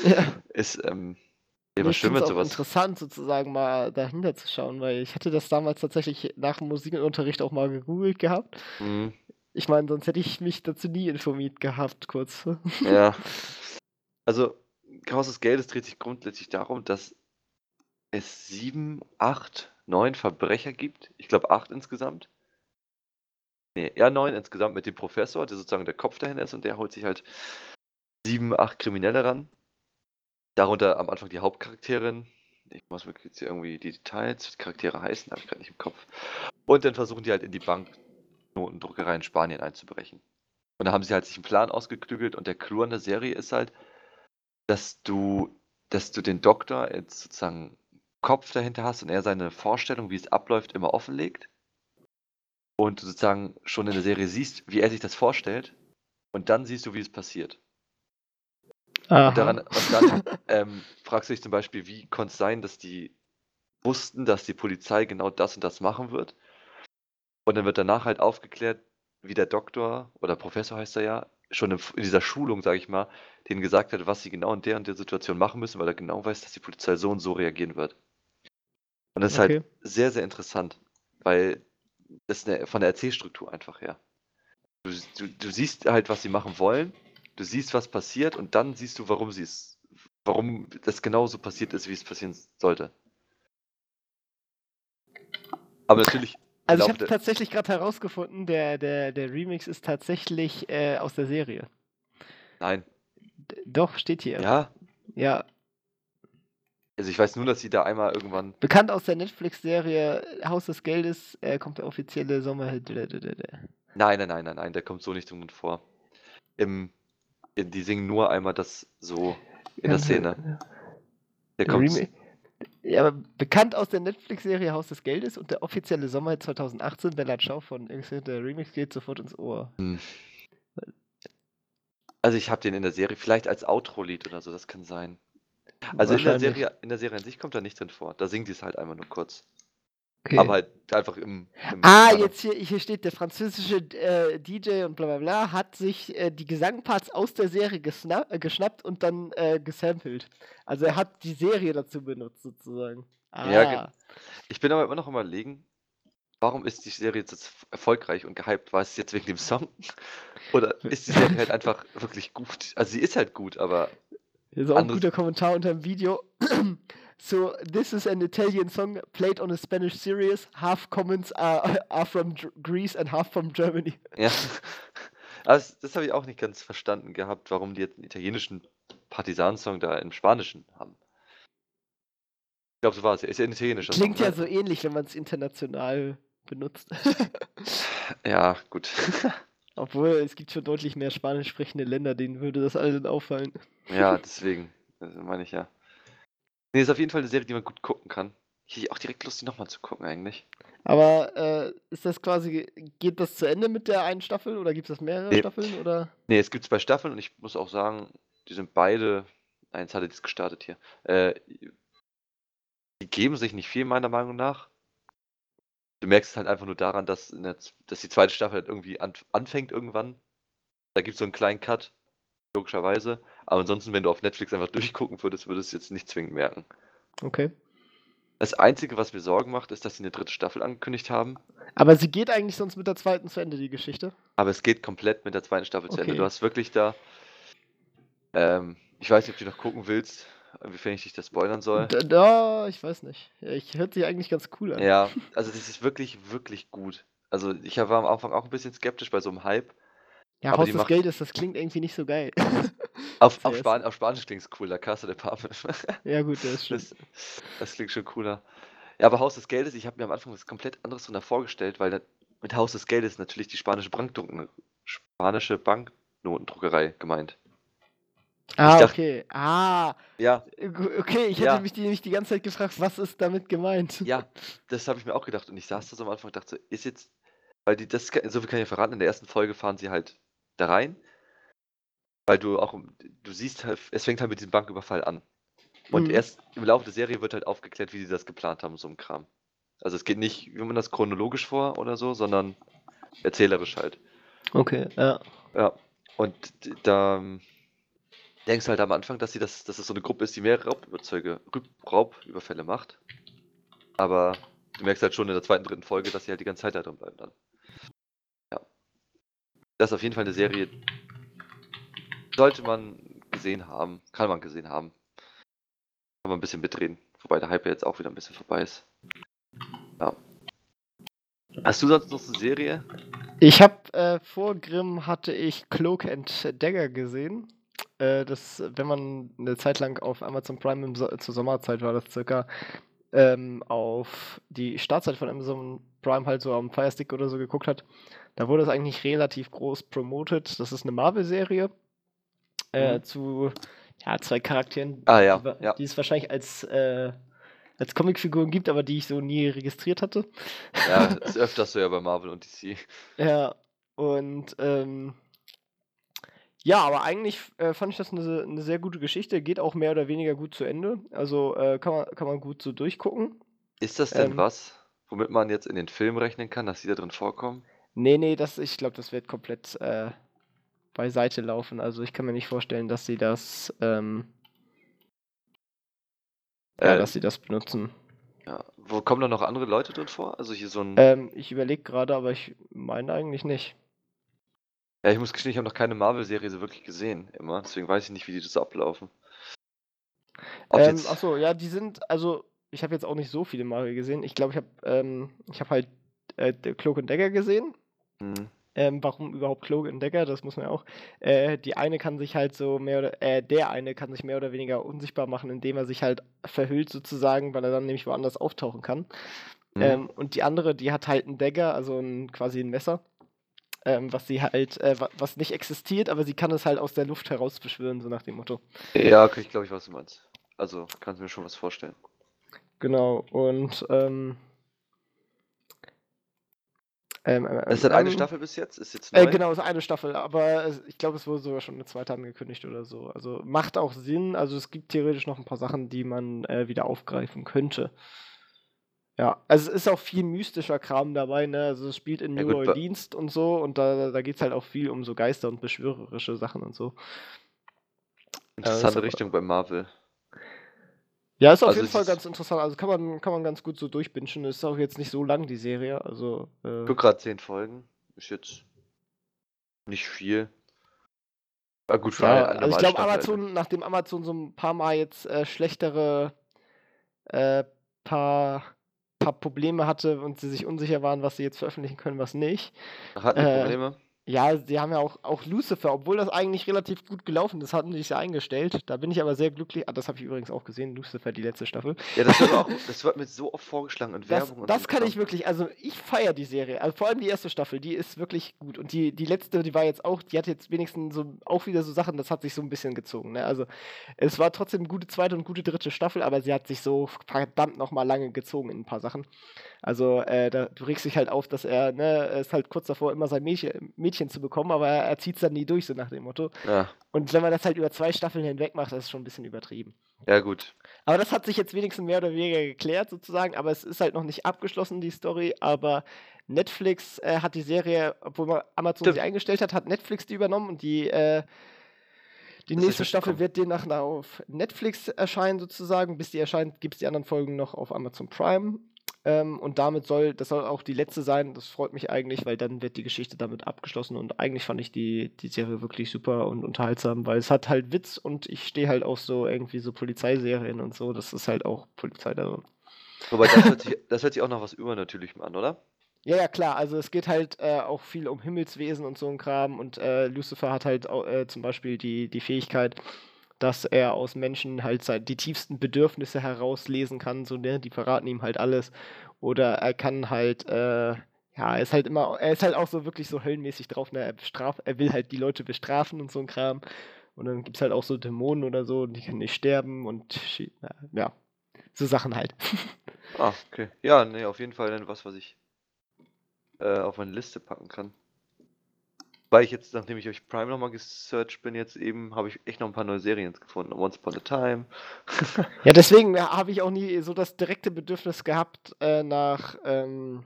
ja. ist, ähm, ja, was stimmt sowas? interessant sozusagen mal dahinter zu schauen, weil ich hatte das damals tatsächlich nach dem Musikunterricht auch mal gegoogelt gehabt. Mhm. Ich meine, sonst hätte ich mich dazu nie informiert gehabt, kurz. Ja. Also, Chaos des Geldes dreht sich grundsätzlich darum, dass es sieben, acht, neun Verbrecher gibt. Ich glaube acht insgesamt. Nee, ja, neun insgesamt mit dem Professor, der sozusagen der Kopf dahinter ist und der holt sich halt sieben, acht Kriminelle ran Darunter am Anfang die Hauptcharakterin. Ich muss mir jetzt hier irgendwie die Details, die Charaktere heißen, habe ich gerade nicht im Kopf. Und dann versuchen die halt in die Banknotendruckerei in Spanien einzubrechen. Und da haben sie halt sich einen Plan ausgeklügelt und der Clou an der Serie ist halt, dass du, dass du den Doktor jetzt sozusagen Kopf dahinter hast und er seine Vorstellung, wie es abläuft, immer offenlegt. Und du sozusagen schon in der Serie siehst, wie er sich das vorstellt. Und dann siehst du, wie es passiert. Und, daran, und dann ähm, fragst du dich zum Beispiel, wie konnte es sein, dass die wussten, dass die Polizei genau das und das machen wird. Und dann wird danach halt aufgeklärt, wie der Doktor oder Professor heißt er ja, schon in, in dieser Schulung, sage ich mal, denen gesagt hat, was sie genau in der und der Situation machen müssen, weil er genau weiß, dass die Polizei so und so reagieren wird. Und das ist halt sehr, sehr interessant, weil das eine, von der Erzählstruktur einfach her. Du, du, du siehst halt, was sie machen wollen Du siehst, was passiert und dann siehst du, warum sie es, warum das genauso passiert ist, wie es passieren sollte. Aber natürlich. Also ich habe tatsächlich gerade herausgefunden, der, der, der Remix ist tatsächlich äh, aus der Serie. Nein. D doch, steht hier. Ja. Ja. Also ich weiß nur, dass sie da einmal irgendwann. Bekannt aus der Netflix-Serie Haus des Geldes äh, kommt der offizielle Sommerhit. Nein, nein, nein, nein, nein, der kommt so nicht drin vor. Im, die singen nur einmal das so in der Szene. Der kommt. Ja, aber bekannt aus der Netflix-Serie Haus des Geldes und der offizielle Sommerhit 2018, Bella Ciao von der Remix geht sofort ins Ohr. Hm. Also ich habe den in der Serie vielleicht als Outro-Lied oder so, das kann sein. Also in der Serie, in der Serie an sich kommt er nicht drin vor. Da singt die es halt einmal nur kurz. Okay. Aber halt einfach im. im ah, Kader. jetzt hier, hier steht, der französische äh, DJ und bla bla bla hat sich äh, die Gesangparts aus der Serie äh, geschnappt und dann äh, gesampelt. Also er hat die Serie dazu benutzt, sozusagen. Ah. Ja, ich bin aber immer noch am überlegen, warum ist die Serie jetzt erfolgreich und gehypt? War es jetzt wegen dem Song? Oder ist die Serie halt einfach wirklich gut? Also sie ist halt gut, aber hier ist auch ein guter Kommentar unter dem Video. So, this is an Italian song played on a Spanish series. Half comments are, are from Greece and half from Germany. Ja. Das, das habe ich auch nicht ganz verstanden gehabt, warum die jetzt einen italienischen Partisansong da im Spanischen haben. Ich glaube, so war es. Ist ja ein italienischer Klingt Song, ja ne? so ähnlich, wenn man es international benutzt. ja, gut. Obwohl, es gibt schon deutlich mehr spanisch sprechende Länder, denen würde das allen auffallen. Ja, deswegen. Das meine ich ja. Nee, ist auf jeden Fall eine Serie, die man gut gucken kann. Ich hätte auch direkt Lust, die nochmal zu gucken, eigentlich. Aber äh, ist das quasi, geht das zu Ende mit der einen Staffel oder gibt es mehrere nee. Staffeln? Oder? Nee, es gibt zwei Staffeln und ich muss auch sagen, die sind beide, eins hatte das gestartet hier, äh, die geben sich nicht viel, meiner Meinung nach. Du merkst es halt einfach nur daran, dass, der, dass die zweite Staffel halt irgendwie an, anfängt irgendwann. Da gibt es so einen kleinen Cut, logischerweise. Aber ansonsten, wenn du auf Netflix einfach durchgucken würdest, würdest du es jetzt nicht zwingend merken. Okay. Das Einzige, was mir Sorgen macht, ist, dass sie eine dritte Staffel angekündigt haben. Aber sie geht eigentlich sonst mit der zweiten zu Ende, die Geschichte? Aber es geht komplett mit der zweiten Staffel okay. zu Ende. Du hast wirklich da. Ähm, ich weiß nicht, ob du noch gucken willst inwiefern ich dich das spoilern soll. Da, da, ich weiß nicht. Ich hört sich eigentlich ganz cool an. Ja, also das ist wirklich, wirklich gut. Also ich war am Anfang auch ein bisschen skeptisch bei so einem Hype. Ja, Haus des Geldes, das klingt irgendwie nicht so geil. auf, auf, Span auf Spanisch klingt es cool, La Casa de Papel. ja gut, das ist schön. Das, das, klingt schon cooler. Ja, aber Haus des Geldes, ich habe mir am Anfang was komplett anderes drunter vorgestellt, weil mit Haus des Geldes natürlich die spanische, spanische Banknotendruckerei gemeint. Ah, dachte, okay. Ah. Ja. Okay, ich hätte ja. mich die, nämlich die ganze Zeit gefragt, was ist damit gemeint? Ja, das habe ich mir auch gedacht. Und ich saß da so am Anfang und dachte, so, ist jetzt. Weil die, das, so viel kann ich ja verraten, in der ersten Folge fahren sie halt da rein. Weil du auch, du siehst halt, es fängt halt mit diesem Banküberfall an. Und mhm. erst im Laufe der Serie wird halt aufgeklärt, wie sie das geplant haben, so ein Kram. Also es geht nicht, wie man das chronologisch vor oder so, sondern erzählerisch halt. Okay, ja. Ja. Und da denkst halt am Anfang, dass sie das, dass es so eine Gruppe ist, die mehrere Raubüberzeuge, Raubüberfälle macht. Aber du merkst halt schon in der zweiten, dritten Folge, dass sie halt die ganze Zeit da drin bleiben dann. Das ist auf jeden Fall eine Serie, sollte man gesehen haben, kann man gesehen haben. Kann man ein bisschen mitreden, wobei der Hype jetzt auch wieder ein bisschen vorbei ist. Ja. Hast du sonst noch eine Serie? Ich habe äh, vor Grimm hatte ich Cloak and Dagger gesehen. Äh, das, wenn man eine Zeit lang auf Amazon Prime im so zur Sommerzeit war das circa ähm, auf die Startzeit von Amazon Prime halt so am Firestick oder so geguckt hat, da wurde es eigentlich relativ groß promoted. Das ist eine Marvel-Serie äh, mhm. zu ja, zwei Charakteren, ah, ja, die, ja. die es wahrscheinlich als, äh, als Comicfiguren gibt, aber die ich so nie registriert hatte. Ja, das ist öfters so ja bei Marvel und DC. Ja, und ähm, ja, aber eigentlich äh, fand ich das eine, eine sehr gute Geschichte. Geht auch mehr oder weniger gut zu Ende. Also äh, kann, man, kann man gut so durchgucken. Ist das denn ähm, was, womit man jetzt in den Film rechnen kann, dass die da drin vorkommen? Nee, nee, das, ich glaube, das wird komplett äh, beiseite laufen. Also ich kann mir nicht vorstellen, dass sie das, ähm, ja, dass sie das benutzen. Ja. Wo kommen da noch andere Leute drin vor? Also hier so ein. Ähm, ich überlege gerade, aber ich meine eigentlich nicht. Ja, ich muss gestehen, ich habe noch keine Marvel-Serie so wirklich gesehen, immer. Deswegen weiß ich nicht, wie die das ablaufen. Ähm, achso, ja, die sind, also, ich habe jetzt auch nicht so viele Marvel gesehen. Ich glaube, ich habe ähm, ich hab halt äh, Cloak and Dagger gesehen. Mhm. Ähm, warum überhaupt Cloak und Decker? Das muss man ja auch. Äh, die eine kann sich halt so mehr oder äh, der eine kann sich mehr oder weniger unsichtbar machen, indem er sich halt verhüllt sozusagen, weil er dann nämlich woanders auftauchen kann. Mhm. Ähm, und die andere, die hat halt einen Dagger, also ein, quasi ein Messer, ähm, was sie halt, äh, was nicht existiert, aber sie kann es halt aus der Luft heraus beschwören, so nach dem Motto. Ja, okay, ich glaube ich, was du meinst. Also kannst du mir schon was vorstellen. Genau, und ähm, ähm, ähm, ist das eine Staffel bis jetzt? Ist jetzt äh, neu? Äh, genau, ist eine Staffel, aber es, ich glaube, es wurde sogar schon eine zweite angekündigt oder so. Also macht auch Sinn. Also es gibt theoretisch noch ein paar Sachen, die man äh, wieder aufgreifen könnte. Ja, also es ist auch viel mystischer Kram dabei, ne? Also es spielt in New ja, Orleans und so und da, da geht es halt auch viel um so Geister und beschwörerische Sachen und so. Interessante äh, Richtung bei Marvel. Ja, ist auf also jeden Fall ganz interessant. Also kann man, kann man ganz gut so durchbingen. Ist auch jetzt nicht so lang, die Serie. Also, äh, ich gerade zehn Folgen. Ist jetzt nicht viel. Aber gut, für ja, eine, also ich glaube, Amazon, halt. nachdem Amazon so ein paar Mal jetzt äh, schlechtere äh, paar, paar Probleme hatte und sie sich unsicher waren, was sie jetzt veröffentlichen können, was nicht. Hatten äh, Probleme? Ja, sie haben ja auch, auch Lucifer, obwohl das eigentlich relativ gut gelaufen ist, hatten sie sich ja eingestellt. Da bin ich aber sehr glücklich. Ah, das habe ich übrigens auch gesehen, Lucifer, die letzte Staffel. Ja, das wird, auch, das wird mir so oft vorgeschlagen in Werbung. Das, und das kann ich wirklich, also ich feiere die Serie. Also vor allem die erste Staffel, die ist wirklich gut. Und die, die letzte, die war jetzt auch, die hat jetzt wenigstens so auch wieder so Sachen, das hat sich so ein bisschen gezogen. Ne? Also es war trotzdem eine gute zweite und gute dritte Staffel, aber sie hat sich so verdammt nochmal lange gezogen in ein paar Sachen. Also äh, da, du regst dich halt auf, dass er, ne, ist halt kurz davor, immer sein Mädchen, Mädchen zu bekommen, aber er, zieht es dann nie durch, so nach dem Motto. Ja. Und wenn man das halt über zwei Staffeln hinweg macht, das ist schon ein bisschen übertrieben. Ja, gut. Aber das hat sich jetzt wenigstens mehr oder weniger geklärt, sozusagen, aber es ist halt noch nicht abgeschlossen, die Story, aber Netflix äh, hat die Serie, obwohl man Amazon Stimmt. sie eingestellt hat, hat Netflix die übernommen und die äh, die das nächste Staffel wird demnach auf Netflix erscheinen, sozusagen. Bis die erscheint, gibt es die anderen Folgen noch auf Amazon Prime. Ähm, und damit soll, das soll auch die letzte sein. Das freut mich eigentlich, weil dann wird die Geschichte damit abgeschlossen. Und eigentlich fand ich die, die Serie wirklich super und unterhaltsam, weil es hat halt Witz und ich stehe halt auch so irgendwie so Polizeiserien und so. Das ist halt auch Polizei da. Wobei, das hört, sich, das hört sich auch noch was Übernatürlichem an, oder? Ja, ja, klar. Also es geht halt äh, auch viel um Himmelswesen und so ein Kram. Und äh, Lucifer hat halt äh, zum Beispiel die, die Fähigkeit, dass er aus Menschen halt die tiefsten Bedürfnisse herauslesen kann, so, ne? Die verraten ihm halt alles. Oder er kann halt, äh, ja, er ist halt immer, er ist halt auch so wirklich so höllenmäßig drauf, ne? Er bestraft, er will halt die Leute bestrafen und so ein Kram. Und dann gibt es halt auch so Dämonen oder so, die können nicht sterben und ja, so Sachen halt. Ah, okay. Ja, ne, auf jeden Fall dann was, was ich äh, auf meine Liste packen kann. Weil ich jetzt, nachdem ich euch Prime nochmal gesearched bin, jetzt eben, habe ich echt noch ein paar neue Serien gefunden. Once Upon a Time. ja, deswegen habe ich auch nie so das direkte Bedürfnis gehabt, äh, nach, ähm,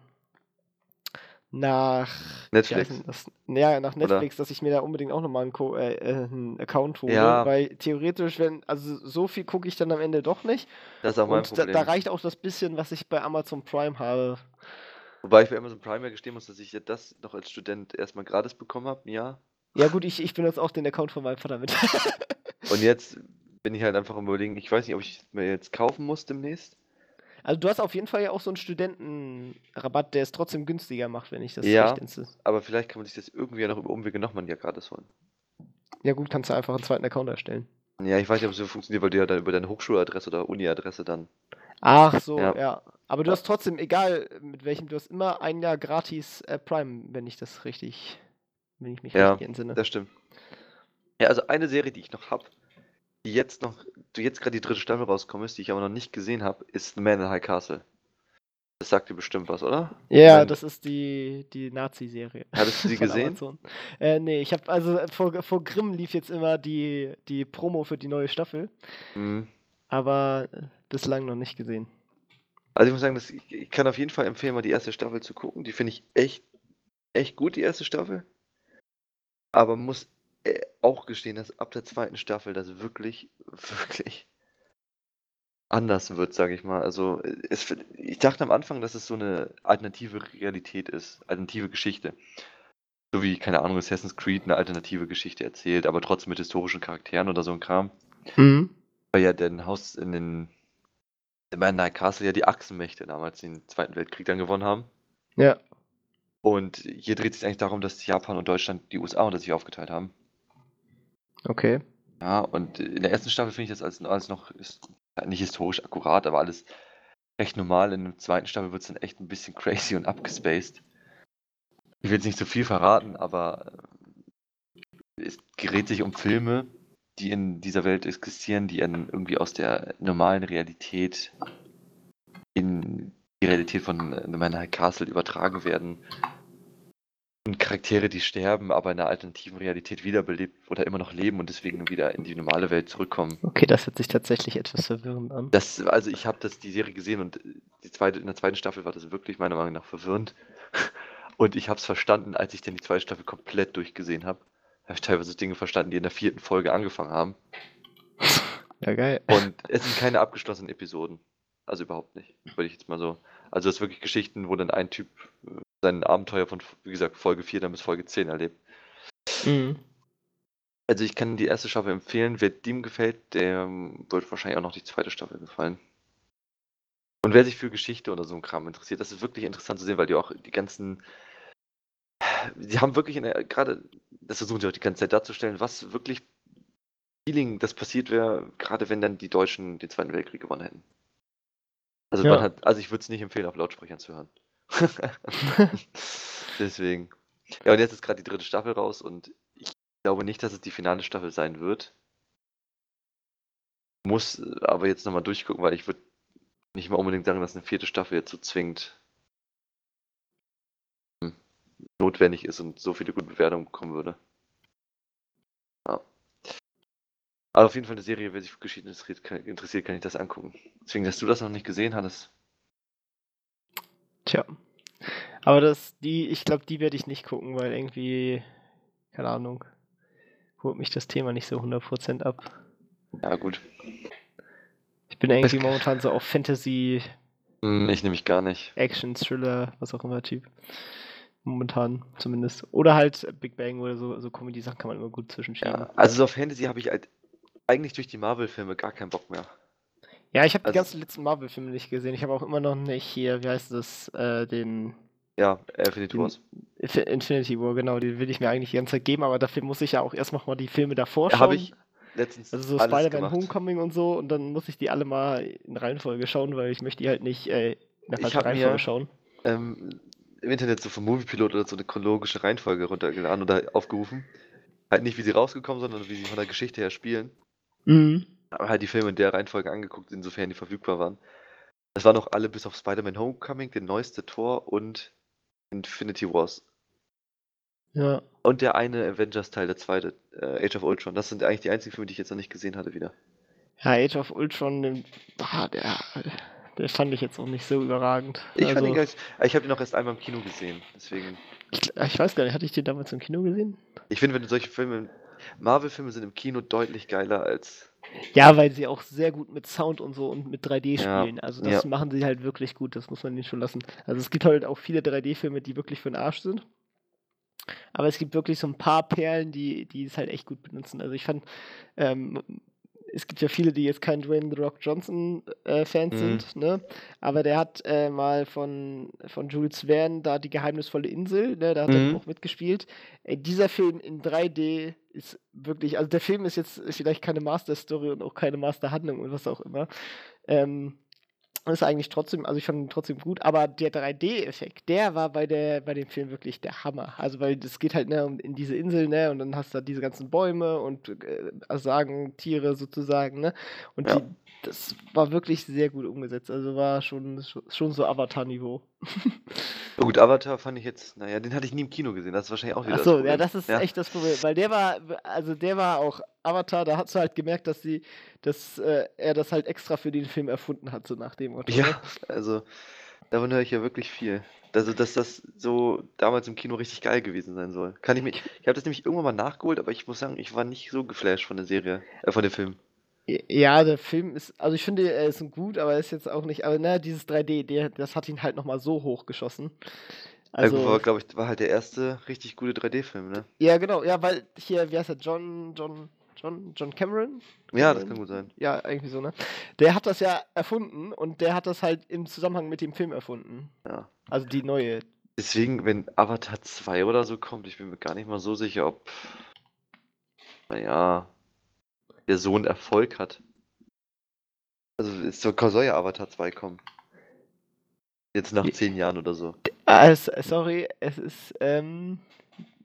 nach Netflix. Das, ja, nach Netflix, Oder? dass ich mir da unbedingt auch nochmal einen, äh, äh, einen Account hole. Ja. Weil theoretisch, wenn, also so viel gucke ich dann am Ende doch nicht. Das ist auch mein Und Problem. Da, da reicht auch das bisschen, was ich bei Amazon Prime habe. Wobei ich bei Amazon Prime ja gestehen muss, dass ich das noch als Student erstmal gratis bekommen habe, ja. Ja gut, ich, ich benutze auch den Account von meinem Vater mit. Und jetzt bin ich halt einfach am überlegen, ich weiß nicht, ob ich mir jetzt kaufen muss demnächst. Also du hast auf jeden Fall ja auch so einen Studentenrabatt, der es trotzdem günstiger macht, wenn ich das ja, recht inste. aber vielleicht kann man sich das irgendwie ja noch über Umwege nochmal ja gratis holen. Ja gut, kannst du einfach einen zweiten Account erstellen. Ja, ich weiß nicht, ob es so funktioniert, weil du ja dann über deine Hochschuladresse oder Uni-Adresse dann Ach so, ja. ja. Aber du hast trotzdem, egal mit welchem, du hast immer ein Jahr gratis äh, Prime, wenn ich das richtig, wenn ich mich ja, richtig entsinne. das stimmt. Ja, also eine Serie, die ich noch habe, die jetzt noch, du jetzt gerade die dritte Staffel rauskommen ist, die ich aber noch nicht gesehen habe, ist The Man in High Castle. Das sagt dir bestimmt was, oder? Ja, Nein. das ist die, die Nazi-Serie. Hattest du sie gesehen? Äh, nee, ich habe also vor, vor Grimm lief jetzt immer die, die Promo für die neue Staffel. Mhm. Aber äh, bislang noch nicht gesehen. Also ich muss sagen, das, ich kann auf jeden Fall empfehlen, mal die erste Staffel zu gucken. Die finde ich echt, echt gut, die erste Staffel. Aber muss äh, auch gestehen, dass ab der zweiten Staffel das wirklich, wirklich anders wird, sage ich mal. Also es, ich dachte am Anfang, dass es so eine alternative Realität ist, alternative Geschichte. So wie, keine Ahnung, Assassin's Creed eine alternative Geschichte erzählt, aber trotzdem mit historischen Charakteren oder so ein Kram. Mhm. Weil ja den Haus in den in Night Castle ja die Achsenmächte damals den Zweiten Weltkrieg dann gewonnen haben. Ja. Und hier dreht es sich eigentlich darum, dass Japan und Deutschland die USA unter sich aufgeteilt haben. Okay. Ja, und in der ersten Staffel finde ich das alles, alles noch ist, nicht historisch akkurat, aber alles recht normal. In der zweiten Staffel wird es dann echt ein bisschen crazy und abgespaced. Ich will jetzt nicht zu viel verraten, aber es gerät sich um Filme, die in dieser Welt existieren, die irgendwie aus der normalen Realität in die Realität von The Man High Castle übertragen werden. Und Charaktere, die sterben, aber in einer alternativen Realität wiederbelebt oder immer noch leben und deswegen wieder in die normale Welt zurückkommen. Okay, das hört sich tatsächlich etwas verwirrend an. Das, also ich habe das die Serie gesehen und die zweite, in der zweiten Staffel war das wirklich meiner Meinung nach verwirrend. Und ich habe es verstanden, als ich dann die zweite Staffel komplett durchgesehen habe. Habe ich teilweise Dinge verstanden, die in der vierten Folge angefangen haben. Ja, geil. Und es sind keine abgeschlossenen Episoden. Also überhaupt nicht, würde ich jetzt mal so. Also es ist wirklich Geschichten, wo dann ein Typ äh, sein Abenteuer von, wie gesagt, Folge 4 dann bis Folge 10 erlebt. Mhm. Also ich kann die erste Staffel empfehlen. Wer dem gefällt, der wird wahrscheinlich auch noch die zweite Staffel gefallen. Und wer sich für Geschichte oder so ein Kram interessiert, das ist wirklich interessant zu sehen, weil die auch die ganzen. Die haben wirklich gerade, das versuchen sie auch die ganze Zeit darzustellen, was wirklich Feeling das passiert wäre, gerade wenn dann die Deutschen den Zweiten Weltkrieg gewonnen hätten. Also, ja. hat, also ich würde es nicht empfehlen, auf Lautsprechern zu hören. Deswegen. Ja, und jetzt ist gerade die dritte Staffel raus und ich glaube nicht, dass es die finale Staffel sein wird. Muss aber jetzt nochmal durchgucken, weil ich würde nicht mal unbedingt sagen, dass eine vierte Staffel jetzt so zwingend hm, notwendig ist und so viele gute Bewertungen bekommen würde. Ja. Aber auf jeden Fall eine Serie, wer sich für Geschichte interessiert kann, ich das angucken. Deswegen, dass du das noch nicht gesehen hattest. Tja. Aber das, die, ich glaube, die werde ich nicht gucken, weil irgendwie, keine Ahnung, holt mich das Thema nicht so 100% ab. Ja, gut. Ich bin irgendwie momentan so auf Fantasy. Hm, ich nehme mich gar nicht. Action, Thriller, was auch immer Typ. Momentan zumindest. Oder halt Big Bang oder so, so Comedy-Sachen kann man immer gut zwischenschieben. Ja, also so auf Fantasy habe ich halt eigentlich durch die Marvel-Filme gar keinen Bock mehr. Ja, ich habe also, die ganzen letzten Marvel-Filme nicht gesehen. Ich habe auch immer noch nicht hier, wie heißt das, äh, den. Ja, Infinity Wars. Infinity War, genau, den will ich mir eigentlich die ganze Zeit geben, aber dafür muss ich ja auch erst mal die Filme davor schauen. Ja, habe ich, letztens Also so Spider-Man Homecoming und so und dann muss ich die alle mal in Reihenfolge schauen, weil ich möchte die halt nicht äh, in der falschen Reihenfolge mir, schauen. Ähm, Im Internet so vom Moviepilot oder so eine chronologische Reihenfolge runtergeladen oder aufgerufen. Halt nicht, wie sie rausgekommen, sondern wie sie von der Geschichte her spielen. Mhm. Aber halt die Filme in der Reihenfolge angeguckt, insofern die verfügbar waren. Das waren auch alle bis auf Spider-Man Homecoming, den neueste Tor und Infinity Wars ja. Und der eine Avengers-Teil, der zweite, äh, Age of Ultron. Das sind eigentlich die einzigen Filme, die ich jetzt noch nicht gesehen hatte wieder. Ja, Age of Ultron, ah, der, der fand ich jetzt auch nicht so überragend. Ich also, fand ihn ganz, ich habe ihn noch erst einmal im Kino gesehen, deswegen. Ich, ich, weiß gar nicht, hatte ich den damals im Kino gesehen? Ich finde, wenn solche Filme, Marvel-Filme sind im Kino deutlich geiler als. Ja, weil sie auch sehr gut mit Sound und so und mit 3D spielen. Ja, also das ja. machen sie halt wirklich gut, das muss man ihnen schon lassen. Also es gibt halt auch viele 3D-Filme, die wirklich für den Arsch sind. Aber es gibt wirklich so ein paar Perlen, die, die es halt echt gut benutzen. Also ich fand, ähm, es gibt ja viele, die jetzt kein Dwayne The Rock Johnson äh, Fans mhm. sind, ne? Aber der hat äh, mal von, von Jules Verne da die geheimnisvolle Insel, ne? Da hat mhm. er auch mitgespielt. Ey, dieser Film in 3D ist wirklich, also der Film ist jetzt vielleicht keine Master Story und auch keine Master Handlung und was auch immer. Ähm, ist eigentlich trotzdem, also ich fand ihn trotzdem gut, aber der 3D-Effekt, der war bei der, bei dem Film wirklich der Hammer. Also weil das geht halt ne, in diese Insel, ne, und dann hast du da diese ganzen Bäume und äh, sagen Tiere sozusagen, ne? Und ja. die, das war wirklich sehr gut umgesetzt. Also war schon, schon so Avatar-Niveau. Gut, Avatar fand ich jetzt, naja, den hatte ich nie im Kino gesehen. Das ist wahrscheinlich auch wieder Ach so, das ja, das ist ja. echt das Problem. Weil der war, also der war auch Avatar, da hast du halt gemerkt, dass sie, dass äh, er das halt extra für den Film erfunden hat, so nach dem Motto. Ja, ne? also davon höre ich ja wirklich viel. Also, dass das so damals im Kino richtig geil gewesen sein soll. Kann ich mich. Ich habe das nämlich irgendwann mal nachgeholt, aber ich muss sagen, ich war nicht so geflasht von der Serie, äh, von dem Film. Ja, der Film ist, also ich finde, er ist gut, aber er ist jetzt auch nicht, aber ne, dieses 3D, der, das hat ihn halt nochmal so hochgeschossen. Also, ja, glaube ich, war halt der erste richtig gute 3D-Film, ne? Ja, genau, ja, weil hier, wie heißt er, John, John, John, John Cameron? Ja, das kann gut sein. Ja, irgendwie so, ne? Der hat das ja erfunden und der hat das halt im Zusammenhang mit dem Film erfunden. Ja. Also die neue Deswegen, wenn Avatar 2 oder so kommt, ich bin mir gar nicht mal so sicher, ob, naja, der Sohn Erfolg hat. Also es soll ja Avatar 2 kommen. Jetzt nach zehn Jahren oder so. Ah, sorry, es ist ähm,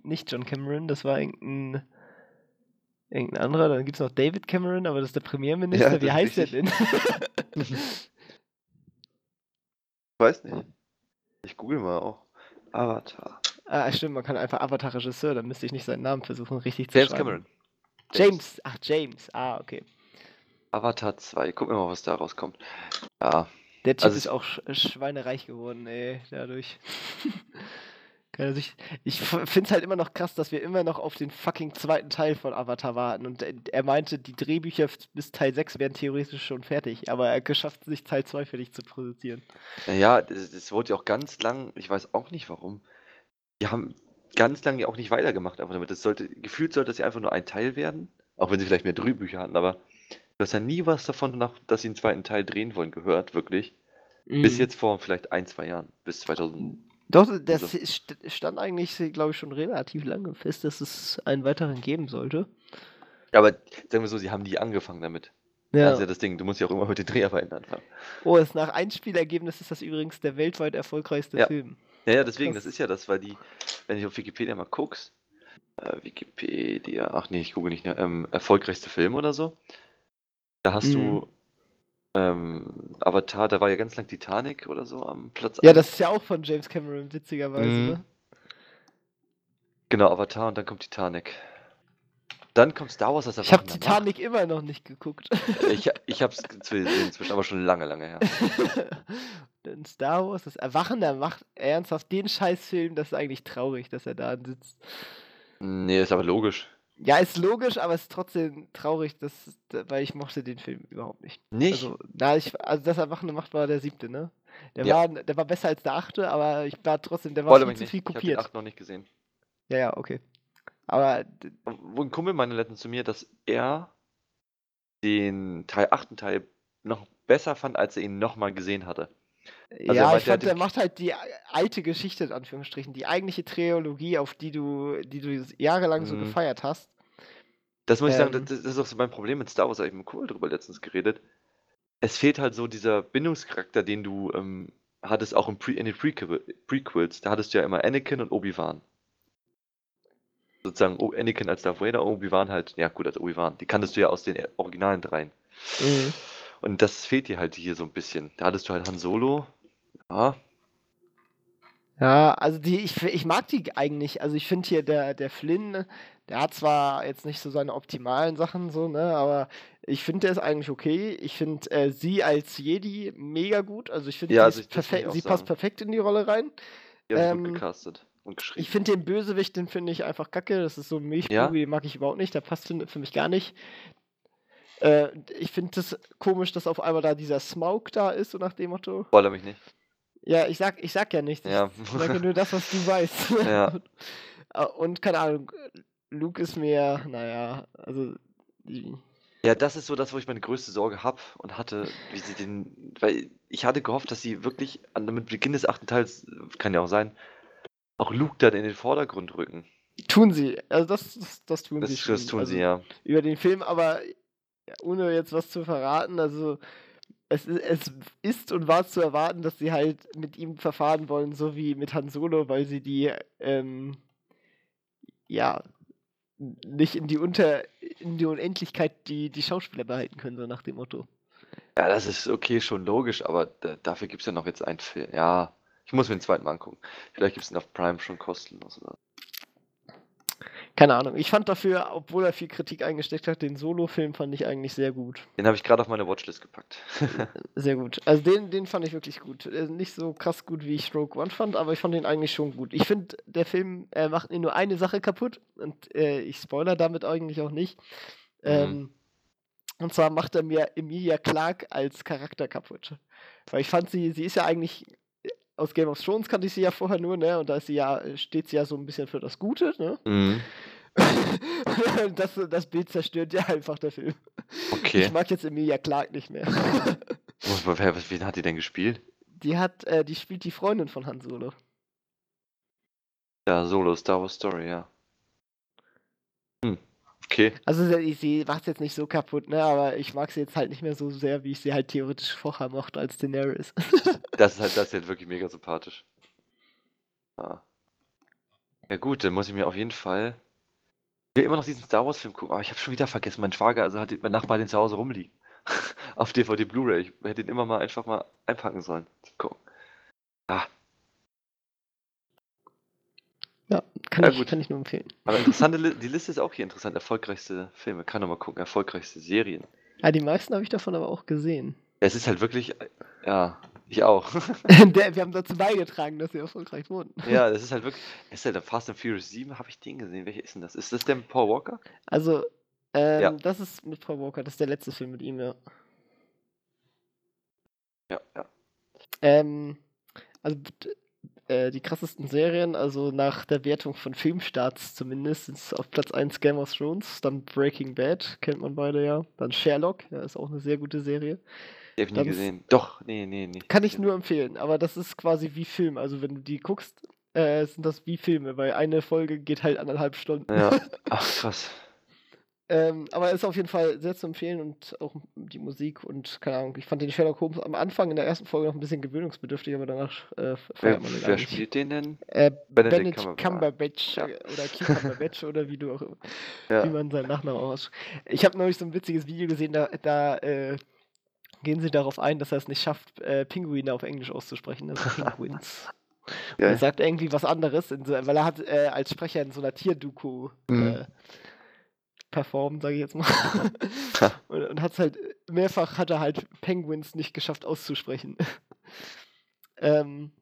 nicht John Cameron, das war irgendein, irgendein anderer. Dann gibt es noch David Cameron, aber das ist der Premierminister. Ja, Wie heißt der denn? ich weiß nicht. Ich google mal auch. Avatar. Ah, stimmt, man kann einfach Avatar-Regisseur, dann müsste ich nicht seinen Namen versuchen, richtig zu James schreiben. Cameron. James. Ach, James, ah, okay. Avatar 2, gucken wir mal, was da rauskommt. Ja. Der Typ also ist auch schweinereich geworden, ey, dadurch. Also ich, ich finde es halt immer noch krass, dass wir immer noch auf den fucking zweiten Teil von Avatar warten. Und er meinte, die Drehbücher bis Teil 6 wären theoretisch schon fertig, aber er geschafft sich Teil 2 fertig zu produzieren. Ja, das, das wurde ja auch ganz lang, ich weiß auch nicht warum. Die haben ganz lange ja auch nicht weitergemacht einfach damit. Das sollte, gefühlt sollte das ja einfach nur ein Teil werden, auch wenn sie vielleicht mehr Drehbücher hatten, aber du hast ja nie was davon, dass sie einen zweiten Teil drehen wollen, gehört, wirklich. Mhm. Bis jetzt vor vielleicht ein, zwei Jahren, bis 2000. Doch, das also. stand eigentlich, glaube ich, schon relativ lange fest, dass es einen weiteren geben sollte. Ja, aber sagen wir so, sie haben nie angefangen damit. Ja. Das ist ja das Ding, du musst ja auch immer mit den Dreharbeiten anfangen. Oh, ist nach Einspielergebnis ist das übrigens der weltweit erfolgreichste ja. Film. Ja, ja, deswegen, das ist ja das, weil die, wenn du auf Wikipedia mal guckst, äh, Wikipedia, ach nee, ich gucke nicht, ne, ähm, erfolgreichste Film oder so, da hast mhm. du ähm, Avatar, da war ja ganz lang Titanic oder so am Platz Ja, 1. das ist ja auch von James Cameron, witzigerweise, mhm. ne? Genau, Avatar und dann kommt Titanic. Dann kommt Star Wars als Ich habe Titanic Macht. immer noch nicht geguckt. Ich, ich habe es inzwischen aber schon lange, lange her. Dann Star Wars, das Erwachen der Macht, ernsthaft den Scheißfilm, das ist eigentlich traurig, dass er da sitzt. Nee, ist aber logisch. Ja, ist logisch, aber es ist trotzdem traurig, dass, weil ich mochte den Film überhaupt nicht. Nicht? Also, na, ich, also das Erwachende Macht war der siebte, ne? Der, ja. war, der war besser als der achte, aber ich war trotzdem, der war viel zu viel kopiert. Ich habe den achten noch nicht gesehen. Ja, ja, okay. Aber. Wo ein Kumpel meinte letztens zu mir, dass er den Teil, achten Teil noch besser fand, als er ihn nochmal gesehen hatte. Also ja, ich fand, der macht halt die alte Geschichte, in Anführungsstrichen, die eigentliche Trilogie, auf die du, die du jahrelang so mhm. gefeiert hast. Das muss ich sagen, ähm. das, das ist auch so mein Problem mit Star Wars, da habe ich mit Cool drüber letztens geredet. Es fehlt halt so dieser Bindungscharakter, den du ähm, hattest auch im Pre in den Prequel Prequels. Da hattest du ja immer Anakin und Obi-Wan. Sozusagen oh, Anakin als Darth Vader, Obi-Wan halt, ja gut, als Obi-Wan. Die kanntest du ja aus den originalen dreien. Mhm. Und das fehlt dir halt hier so ein bisschen. Da hattest du halt Han Solo, ja. Ja, also die, ich, ich mag die eigentlich. Also ich finde hier der, der Flynn, der hat zwar jetzt nicht so seine optimalen Sachen so, ne, aber ich finde der ist eigentlich okay. Ich finde äh, sie als Jedi mega gut. Also ich finde ja, sie, also sie passt perfekt in die Rolle rein. Ja, ähm, gut gecastet und geschrieben. Ich finde den Bösewicht, den finde ich einfach kacke. Das ist so ein Milchbubi, ja? mag ich überhaupt nicht. Der passt für, für mich gar nicht. Äh, ich finde es komisch, dass auf einmal da dieser Smaug da ist, so nach dem Motto. Wolle mich nicht. Ja, ich sag, ich sag ja nichts. Ja. Ich sage nur das, was du weißt. Ja. Äh, und keine Ahnung, Luke ist mir, naja, also. Die... Ja, das ist so das, wo ich meine größte Sorge habe und hatte, wie sie den. Weil ich hatte gehofft, dass sie wirklich an, mit Beginn des achten Teils, kann ja auch sein, auch Luke dann in den Vordergrund rücken. Tun sie, also das, das, das tun das, sie. Das tun also sie, ja. Über den Film, aber ohne jetzt was zu verraten, also es, es ist und war zu erwarten, dass sie halt mit ihm verfahren wollen, so wie mit Han Solo, weil sie die, ähm, ja, nicht in die Unter, in die Unendlichkeit die, die Schauspieler behalten können, so nach dem Motto. Ja, das ist okay, schon logisch, aber dafür gibt es ja noch jetzt einen Film. Ja, ich muss mir den zweiten mal angucken. Vielleicht gibt es ihn auf Prime schon kostenlos. Oder? Keine Ahnung. Ich fand dafür, obwohl er viel Kritik eingesteckt hat, den Solo-Film fand ich eigentlich sehr gut. Den habe ich gerade auf meine Watchlist gepackt. sehr gut. Also den, den fand ich wirklich gut. Nicht so krass gut, wie ich Rogue One fand, aber ich fand den eigentlich schon gut. Ich finde, der Film äh, macht nur eine Sache kaputt und äh, ich spoiler damit eigentlich auch nicht. Mhm. Ähm, und zwar macht er mir Emilia Clark als Charakter kaputt. Weil ich fand sie, sie ist ja eigentlich aus Game of Thrones kannte ich sie ja vorher nur, ne? Und da ist sie ja, steht sie ja so ein bisschen für das Gute, ne? Mhm. das, das Bild zerstört ja einfach der Film. Okay. Ich mag jetzt Emilia Clark nicht mehr. Wen hat die denn gespielt? Die hat, äh, die spielt die Freundin von Han Solo. Ja, Solo Star Wars Story, ja. Okay. Also sie macht jetzt nicht so kaputt, ne? Aber ich mag sie jetzt halt nicht mehr so sehr, wie ich sie halt theoretisch vorher mochte als Daenerys. das ist halt, das ist halt wirklich mega sympathisch. Ja. Ja gut, dann muss ich mir auf jeden Fall. Ich will immer noch diesen Star Wars Film gucken, aber ich habe schon wieder vergessen. Mein Schwager, also hat mein Nachbar den zu Hause rumliegen. auf DVD Blu-ray. Ich hätte ihn immer mal einfach mal einpacken sollen. Gucken. Ah. Ja, kann, ja, ich, kann ich nur empfehlen. Aber interessante, die Liste ist auch hier interessant. Erfolgreichste Filme, kann noch mal gucken. Erfolgreichste Serien. Ja, die meisten habe ich davon aber auch gesehen. Es ist halt wirklich, ja, ich auch. Wir haben dazu beigetragen, dass sie erfolgreich wurden. Ja, das ist halt wirklich, ist ja der Fast and Furious 7, habe ich den gesehen. Welcher ist denn das? Ist das der mit Paul Walker? Also, ähm, ja. das ist mit Paul Walker, das ist der letzte Film mit ihm, ja. Ja, ja. Ähm, also äh, die krassesten Serien, also nach der Wertung von Filmstarts zumindest, sind es auf Platz 1 Game of Thrones, dann Breaking Bad, kennt man beide ja, dann Sherlock, ja, ist auch eine sehr gute Serie. Die hab ich nie gesehen. Doch, nee, nee, nee. Kann ich nur empfehlen, aber das ist quasi wie Film, also wenn du die guckst, äh, sind das wie Filme, weil eine Folge geht halt anderthalb Stunden. Ja, ach krass. Ähm, aber ist auf jeden Fall sehr zu empfehlen und auch die Musik und keine Ahnung, ich fand den Sherlock Holmes am Anfang in der ersten Folge noch ein bisschen gewöhnungsbedürftig, aber danach äh, den Wer spielt den denn? Äh, Benedict, Benedict Cumberbatch, ja. oder Cumberbatch oder wie du auch ja. wie man seinen Nachnamen ausspricht. Ich habe neulich so ein witziges Video gesehen, da, da äh, gehen sie darauf ein, dass er es nicht schafft, äh, Pinguine auf Englisch auszusprechen, also Penguins. Und er sagt irgendwie was anderes, so, weil er hat äh, als Sprecher in so einer Tierdoku mhm. Performt, sage ich jetzt mal. und, und hat es halt, mehrfach hat er halt Penguins nicht geschafft auszusprechen. ähm,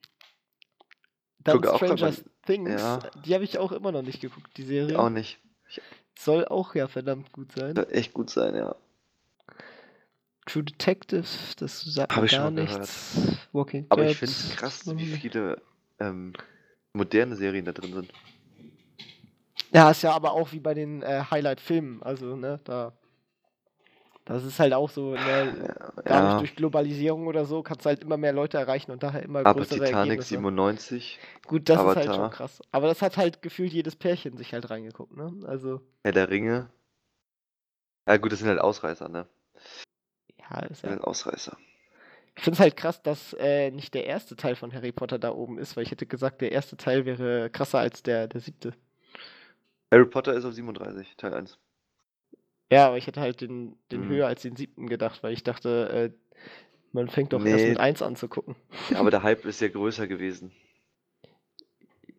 dann Guck Stranger Things, ja. die habe ich auch immer noch nicht geguckt, die Serie. Auch nicht. Ich Soll auch ja verdammt gut sein. Soll echt gut sein, ja. True Detective, das sagt Hab ich gar nichts. Gehört. Walking Aber ich finde es krass, wie viele ähm, moderne Serien da drin sind. Ja, ist ja aber auch wie bei den äh, Highlight-Filmen. Also, ne, da. Das ist halt auch so, ne, ja. durch Globalisierung oder so kannst du halt immer mehr Leute erreichen und daher immer aber größere Titanic Ergebnisse. 97. Gut, das Avatar. ist halt schon krass. Aber das hat halt gefühlt jedes Pärchen sich halt reingeguckt, ne? Also. Herr der Ringe. Ja gut, das sind halt Ausreißer, ne? Ja, ist ja. Halt Ausreißer. Ich finde es halt krass, dass äh, nicht der erste Teil von Harry Potter da oben ist, weil ich hätte gesagt, der erste Teil wäre krasser als der, der siebte. Harry Potter ist auf 37, Teil 1. Ja, aber ich hätte halt den, den mhm. höher als den siebten gedacht, weil ich dachte, äh, man fängt doch nee. erst mit 1 an zu gucken. Ja, aber der Hype ist ja größer gewesen.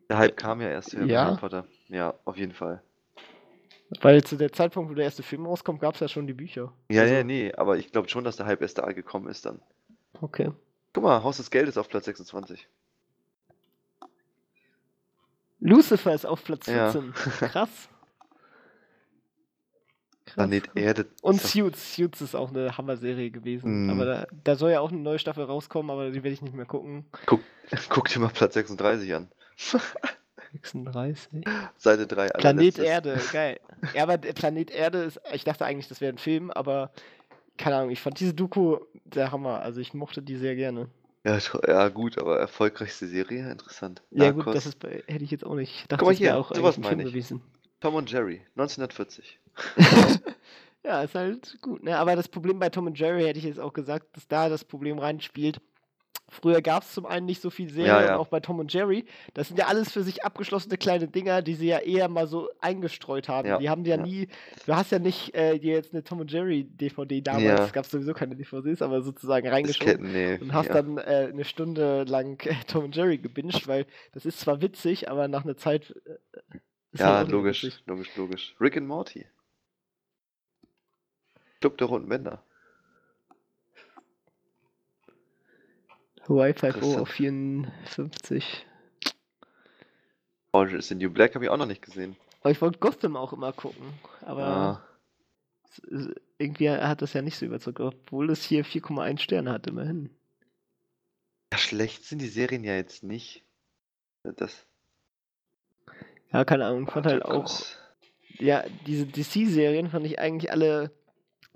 Der Hype kam ja erst ja. Harry Potter. Ja, auf jeden Fall. Weil zu der Zeitpunkt, wo der erste Film rauskommt, gab es ja schon die Bücher. Ja, also. ja, nee, aber ich glaube schon, dass der Hype erst da gekommen ist dann. Okay. Guck mal, Haus des Geldes auf Platz 26. Lucifer ist auf Platz 14. Ja. Krass. Planet Erde. Und Suits. Suits ist auch eine Hammer-Serie gewesen. Mm. Aber da, da, soll ja auch eine neue Staffel rauskommen, aber die werde ich nicht mehr gucken. Guck, guck dir mal Platz 36 an. 36? Seite 3. Planet Erde, geil. Ja, aber Planet Erde ist, ich dachte eigentlich, das wäre ein Film, aber keine Ahnung, ich fand diese Doku der Hammer. Also ich mochte die sehr gerne. Ja, ja, gut, aber erfolgreichste Serie, interessant. Ja, Narcos. gut, das ist, hätte ich jetzt auch nicht. Dachte, Guck mal hier, auch sowas meine ich. Gewesen. Tom und Jerry, 1940. ja, ist halt gut, ne? Aber das Problem bei Tom und Jerry hätte ich jetzt auch gesagt, dass da das Problem reinspielt, Früher gab es zum einen nicht so viel Serien, ja, ja. auch bei Tom und Jerry. Das sind ja alles für sich abgeschlossene kleine Dinger, die sie ja eher mal so eingestreut haben. Ja, die haben ja, nie, du hast ja nicht äh, dir jetzt eine Tom und Jerry DVD damals, es gab sowieso keine DVDs, aber sozusagen reingeschoben nee, und hast dann äh, eine Stunde lang äh, Tom und Jerry gebinged, weil das ist zwar witzig, aber nach einer Zeit. Äh, ja, halt logisch, logisch, logisch. Rick and Morty. Club der Runden Männer. Hawaii 5 auf 54. Orange is the New Black habe ich auch noch nicht gesehen. Aber ich wollte Gotham auch immer gucken. Aber ah. irgendwie hat das ja nicht so überzeugt, obwohl es hier 4,1 Sterne hat, immerhin. Ja, schlecht sind die Serien ja jetzt nicht. Das. Ja, keine Ahnung, fand halt auch. Ja, diese DC-Serien fand ich eigentlich alle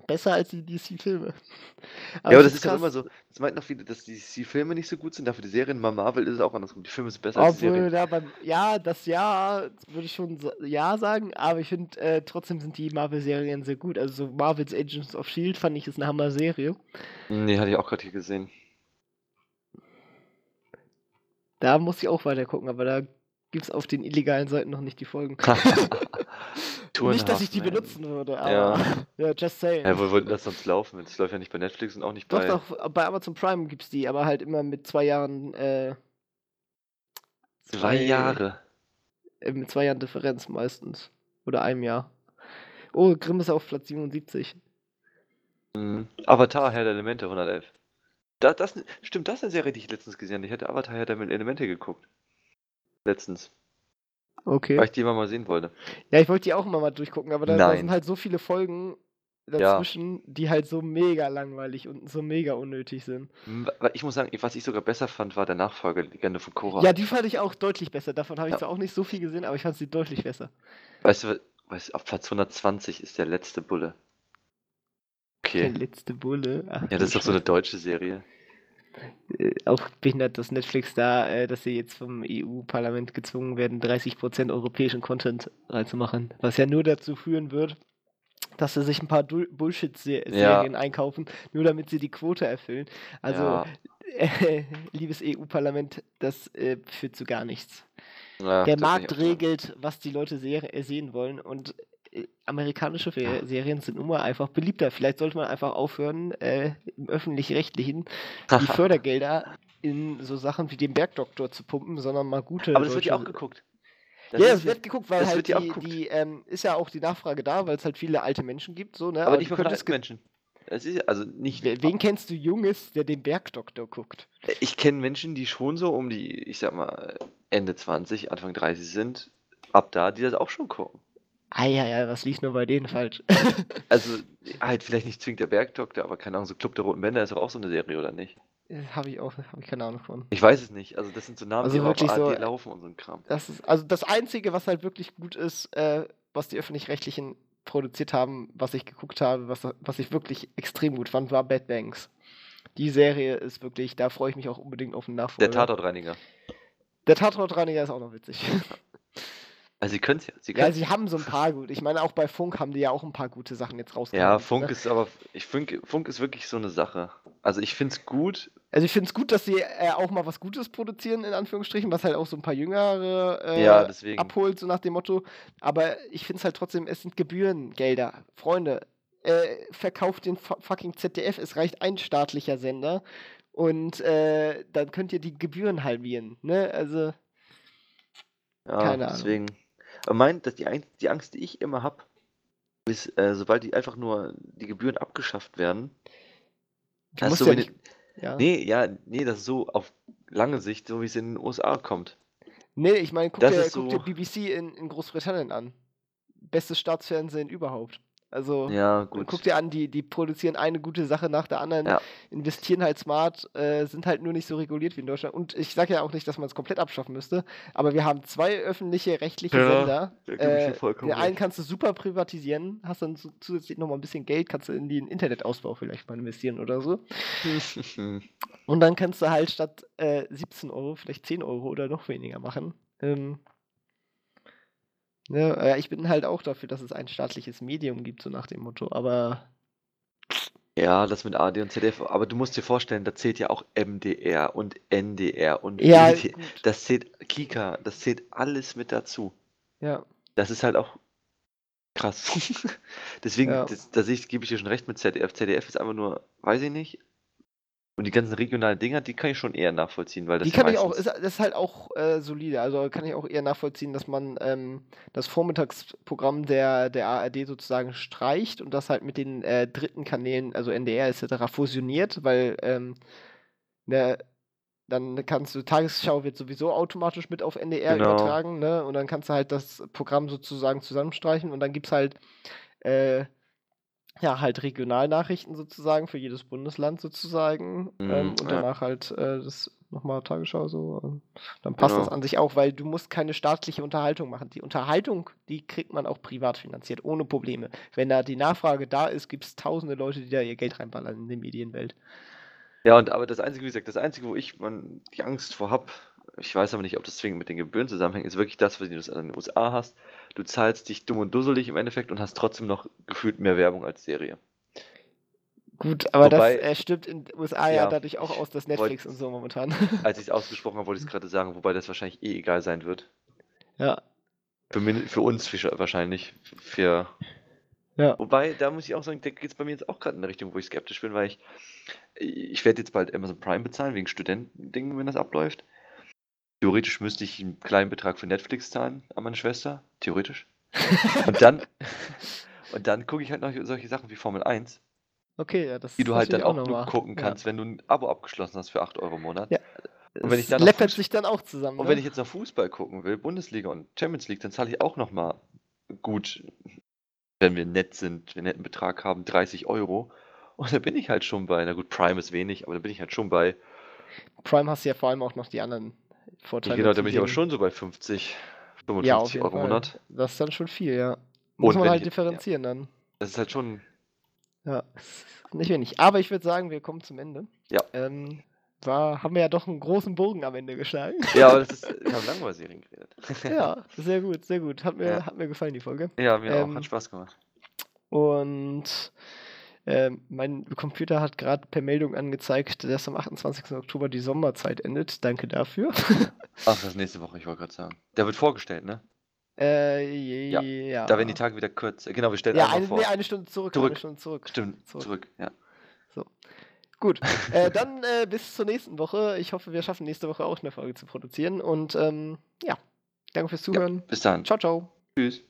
besser als die DC-Filme. Ja, aber das ist ja immer so, das meinten noch viele, dass die DC-Filme nicht so gut sind, dafür die Serien, bei Marvel ist es auch andersrum, die Filme sind besser als die Serien. Ja, beim, ja, das Ja würde ich schon ja sagen, aber ich finde, äh, trotzdem sind die Marvel-Serien sehr gut. Also so Marvel's Agents of S.H.I.E.L.D. fand ich ist eine Hammer-Serie. Nee, hatte ich auch gerade hier gesehen. Da muss ich auch weiter gucken, aber da gibt es auf den illegalen Seiten noch nicht die Folgen. nicht, dass ich die benutzen würde, aber ja, ja just saying. Ja, wo würden das sonst laufen? Das läuft ja nicht bei Netflix und auch nicht bei. Doch, doch, bei Amazon Prime gibt es die, aber halt immer mit zwei Jahren. Äh, zwei, zwei Jahre? Äh, mit zwei Jahren Differenz meistens. Oder einem Jahr. Oh, Grimm ist auf Platz 77. Mhm. Avatar, Herr der Elemente, 111. Da, das, stimmt, das ist eine Serie, die ich letztens gesehen habe. Ich hatte Avatar, Herr der Elemente geguckt. Letztens. Okay. Weil ich die immer mal sehen wollte. Ja, ich wollte die auch immer mal durchgucken, aber da, da sind halt so viele Folgen dazwischen, ja. die halt so mega langweilig und so mega unnötig sind. Ich muss sagen, was ich sogar besser fand, war der Nachfolger Legende von Korra. Ja, die fand ich auch deutlich besser. Davon habe ich ja. zwar auch nicht so viel gesehen, aber ich fand sie deutlich besser. Weißt du, weißt, auf Platz 120 ist der letzte Bulle. Okay. Der letzte Bulle? Ach, ja, das ist doch so eine deutsche Serie. Äh, auch behindert, dass Netflix da, äh, dass sie jetzt vom EU-Parlament gezwungen werden, 30% europäischen Content reinzumachen. Was ja nur dazu führen wird, dass sie sich ein paar Bullshit-Serien ja. einkaufen, nur damit sie die Quote erfüllen. Also, ja. äh, liebes EU-Parlament, das äh, führt zu gar nichts. Ja, Der Markt regelt, was die Leute se sehen wollen und äh, amerikanische Serien sind nun mal einfach beliebter. Vielleicht sollte man einfach aufhören, äh, im öffentlich-rechtlichen die Fördergelder in so Sachen wie den Bergdoktor zu pumpen, sondern mal gute. Aber das wird ja auch geguckt. Das ja, es wird geguckt, weil halt die, die ähm, ist ja auch die Nachfrage da, weil es halt viele alte Menschen gibt, so, ne? Aber, Aber nicht von alten Menschen. Es ist also nicht. Wen kennst du Junges, der den Bergdoktor guckt? Ich kenne Menschen, die schon so um die, ich sag mal, Ende 20, Anfang 30 sind, ab da, die das auch schon gucken. Ah ja, ja, was liegt nur bei denen falsch? also, halt vielleicht nicht zwingend der Bergdoktor, aber keine Ahnung, so Club der Roten Bänder ist doch auch so eine Serie, oder nicht? Äh, habe ich auch, habe ich keine Ahnung von. Ich weiß es nicht. Also das sind so Namen, also die wirklich auf so, laufen und so ein Kram. Das ist, also das Einzige, was halt wirklich gut ist, äh, was die Öffentlich-Rechtlichen produziert haben, was ich geguckt habe, was, was ich wirklich extrem gut fand, war Bad Banks. Die Serie ist wirklich, da freue ich mich auch unbedingt auf den Nachfolger. Der Tatortreiniger. Der Tatortreiniger ist auch noch witzig. Also sie können es ja. Sie ja, sie haben so ein paar gut. Ich meine, auch bei Funk haben die ja auch ein paar gute Sachen jetzt rausgekommen. Ja, Funk ne? ist aber, ich Funk, Funk ist wirklich so eine Sache. Also ich finde es gut. Also ich finde es gut, dass sie äh, auch mal was Gutes produzieren, in Anführungsstrichen, was halt auch so ein paar Jüngere äh, ja, abholt, so nach dem Motto. Aber ich finde es halt trotzdem, es sind Gebührengelder. Freunde, äh, verkauft den fucking ZDF, es reicht ein staatlicher Sender und äh, dann könnt ihr die Gebühren halbieren. Ne? Also. Ja, keine deswegen. Ahnung. Aber mein, dass die, die Angst, die ich immer habe, ist, äh, sobald die einfach nur die Gebühren abgeschafft werden, du musst so ja, nicht, ja. Nee, ja, nee, das ist so auf lange Sicht, so wie es in den USA kommt. Nee, ich meine, guck, dir, guck so dir BBC in, in Großbritannien an. Bestes Staatsfernsehen überhaupt. Also ja, gut. guck dir an, die, die produzieren eine gute Sache nach der anderen, ja. investieren halt smart, äh, sind halt nur nicht so reguliert wie in Deutschland. Und ich sage ja auch nicht, dass man es komplett abschaffen müsste, aber wir haben zwei öffentliche rechtliche ja, Sender. Äh, den einen kannst du super privatisieren, hast dann zusätzlich nochmal ein bisschen Geld, kannst du in den Internetausbau vielleicht mal investieren oder so. Und dann kannst du halt statt äh, 17 Euro vielleicht 10 Euro oder noch weniger machen. Ähm, Ne, ja, ich bin halt auch dafür, dass es ein staatliches Medium gibt, so nach dem Motto, aber. Ja, das mit AD und ZDF, aber du musst dir vorstellen, da zählt ja auch MDR und NDR und ja, das zählt Kika, das zählt alles mit dazu. Ja. Das ist halt auch krass. Deswegen, ja. das, da gebe ich dir schon recht mit ZDF. ZDF ist einfach nur, weiß ich nicht, und die ganzen regionalen Dinger, die kann ich schon eher nachvollziehen, weil das Die kann ich auch, ist, das ist halt auch äh, solide. Also kann ich auch eher nachvollziehen, dass man ähm, das Vormittagsprogramm der, der ARD sozusagen streicht und das halt mit den äh, dritten Kanälen, also NDR etc., fusioniert, weil ähm, ne, dann kannst du, Tagesschau wird sowieso automatisch mit auf NDR genau. übertragen, ne? Und dann kannst du halt das Programm sozusagen zusammenstreichen und dann gibt es halt äh, ja, halt Regionalnachrichten sozusagen für jedes Bundesland sozusagen. Mhm, ähm, und ja. danach halt äh, das nochmal Tagesschau so. Dann passt genau. das an sich auch, weil du musst keine staatliche Unterhaltung machen. Die Unterhaltung, die kriegt man auch privat finanziert, ohne Probleme. Wenn da die Nachfrage da ist, gibt es tausende Leute, die da ihr Geld reinballern in die Medienwelt. Ja, und aber das Einzige, wie gesagt, das Einzige, wo ich man, die Angst vor habe, ich weiß aber nicht, ob das zwingend mit den Gebühren zusammenhängt, ist wirklich das, was du in den USA hast. Du zahlst dich dumm und dusselig im Endeffekt und hast trotzdem noch gefühlt mehr Werbung als Serie. Gut, aber Wobei, das äh, stimmt in den USA ja, ja dadurch auch aus, dass Netflix und so momentan. Als ich es ausgesprochen habe, wollte ich es gerade sagen, wobei das wahrscheinlich eh egal sein wird. Ja. Für, für uns wahrscheinlich. Für. Ja. Wobei, da muss ich auch sagen, da geht es bei mir jetzt auch gerade in eine Richtung, wo ich skeptisch bin, weil ich. Ich werde jetzt bald Amazon Prime bezahlen, wegen Studentendingen, wenn das abläuft. Theoretisch müsste ich einen kleinen Betrag für Netflix zahlen an meine Schwester. Theoretisch. und dann. und dann gucke ich halt noch solche Sachen wie Formel 1 Okay, ja, das Die du halt dann auch nur gucken kannst, wenn du ein Abo abgeschlossen hast für 8 Euro im Monat. Ja. Und wenn ich dann läppert sich dann auch zusammen. Und ne? wenn ich jetzt noch Fußball gucken will, Bundesliga und Champions League, dann zahle ich auch nochmal gut, wenn wir nett sind, wir einen netten Betrag haben, 30 Euro. Und da bin ich halt schon bei, na gut, Prime ist wenig, aber da bin ich halt schon bei. Prime hast du ja vor allem auch noch die anderen Vorteile. Genau, da bin ich aber schon so bei 50, 55 ja, Euro im Monat. Das ist dann schon viel, ja. Muss und man halt differenzieren ja. dann. Das ist halt schon ja, nicht wenig. Aber ich würde sagen, wir kommen zum Ende. Ja. Ähm, war, haben wir ja doch einen großen Bogen am Ende geschlagen. Ja, aber das ist, wir haben lange über Serien geredet. ja, sehr gut, sehr gut. Hat mir, ja. hat mir gefallen, die Folge. Ja, mir ähm, auch. Hat Spaß gemacht. Und äh, mein Computer hat gerade per Meldung angezeigt, dass am 28. Oktober die Sommerzeit endet. Danke dafür. Ach, das ist nächste Woche, ich wollte gerade sagen. Der wird vorgestellt, ne? Äh, ja. ja. Da werden die Tage wieder kürzer. Genau, wir stellen ja, eine, vor. Nee, eine Stunde zurück. zurück. Eine Stunde zurück. Stimmt, zurück, zurück ja. So. Gut, äh, dann äh, bis zur nächsten Woche. Ich hoffe, wir schaffen nächste Woche auch eine Folge zu produzieren. Und ähm, ja, danke fürs Zuhören. Ja, bis dann. Ciao, ciao. Tschüss.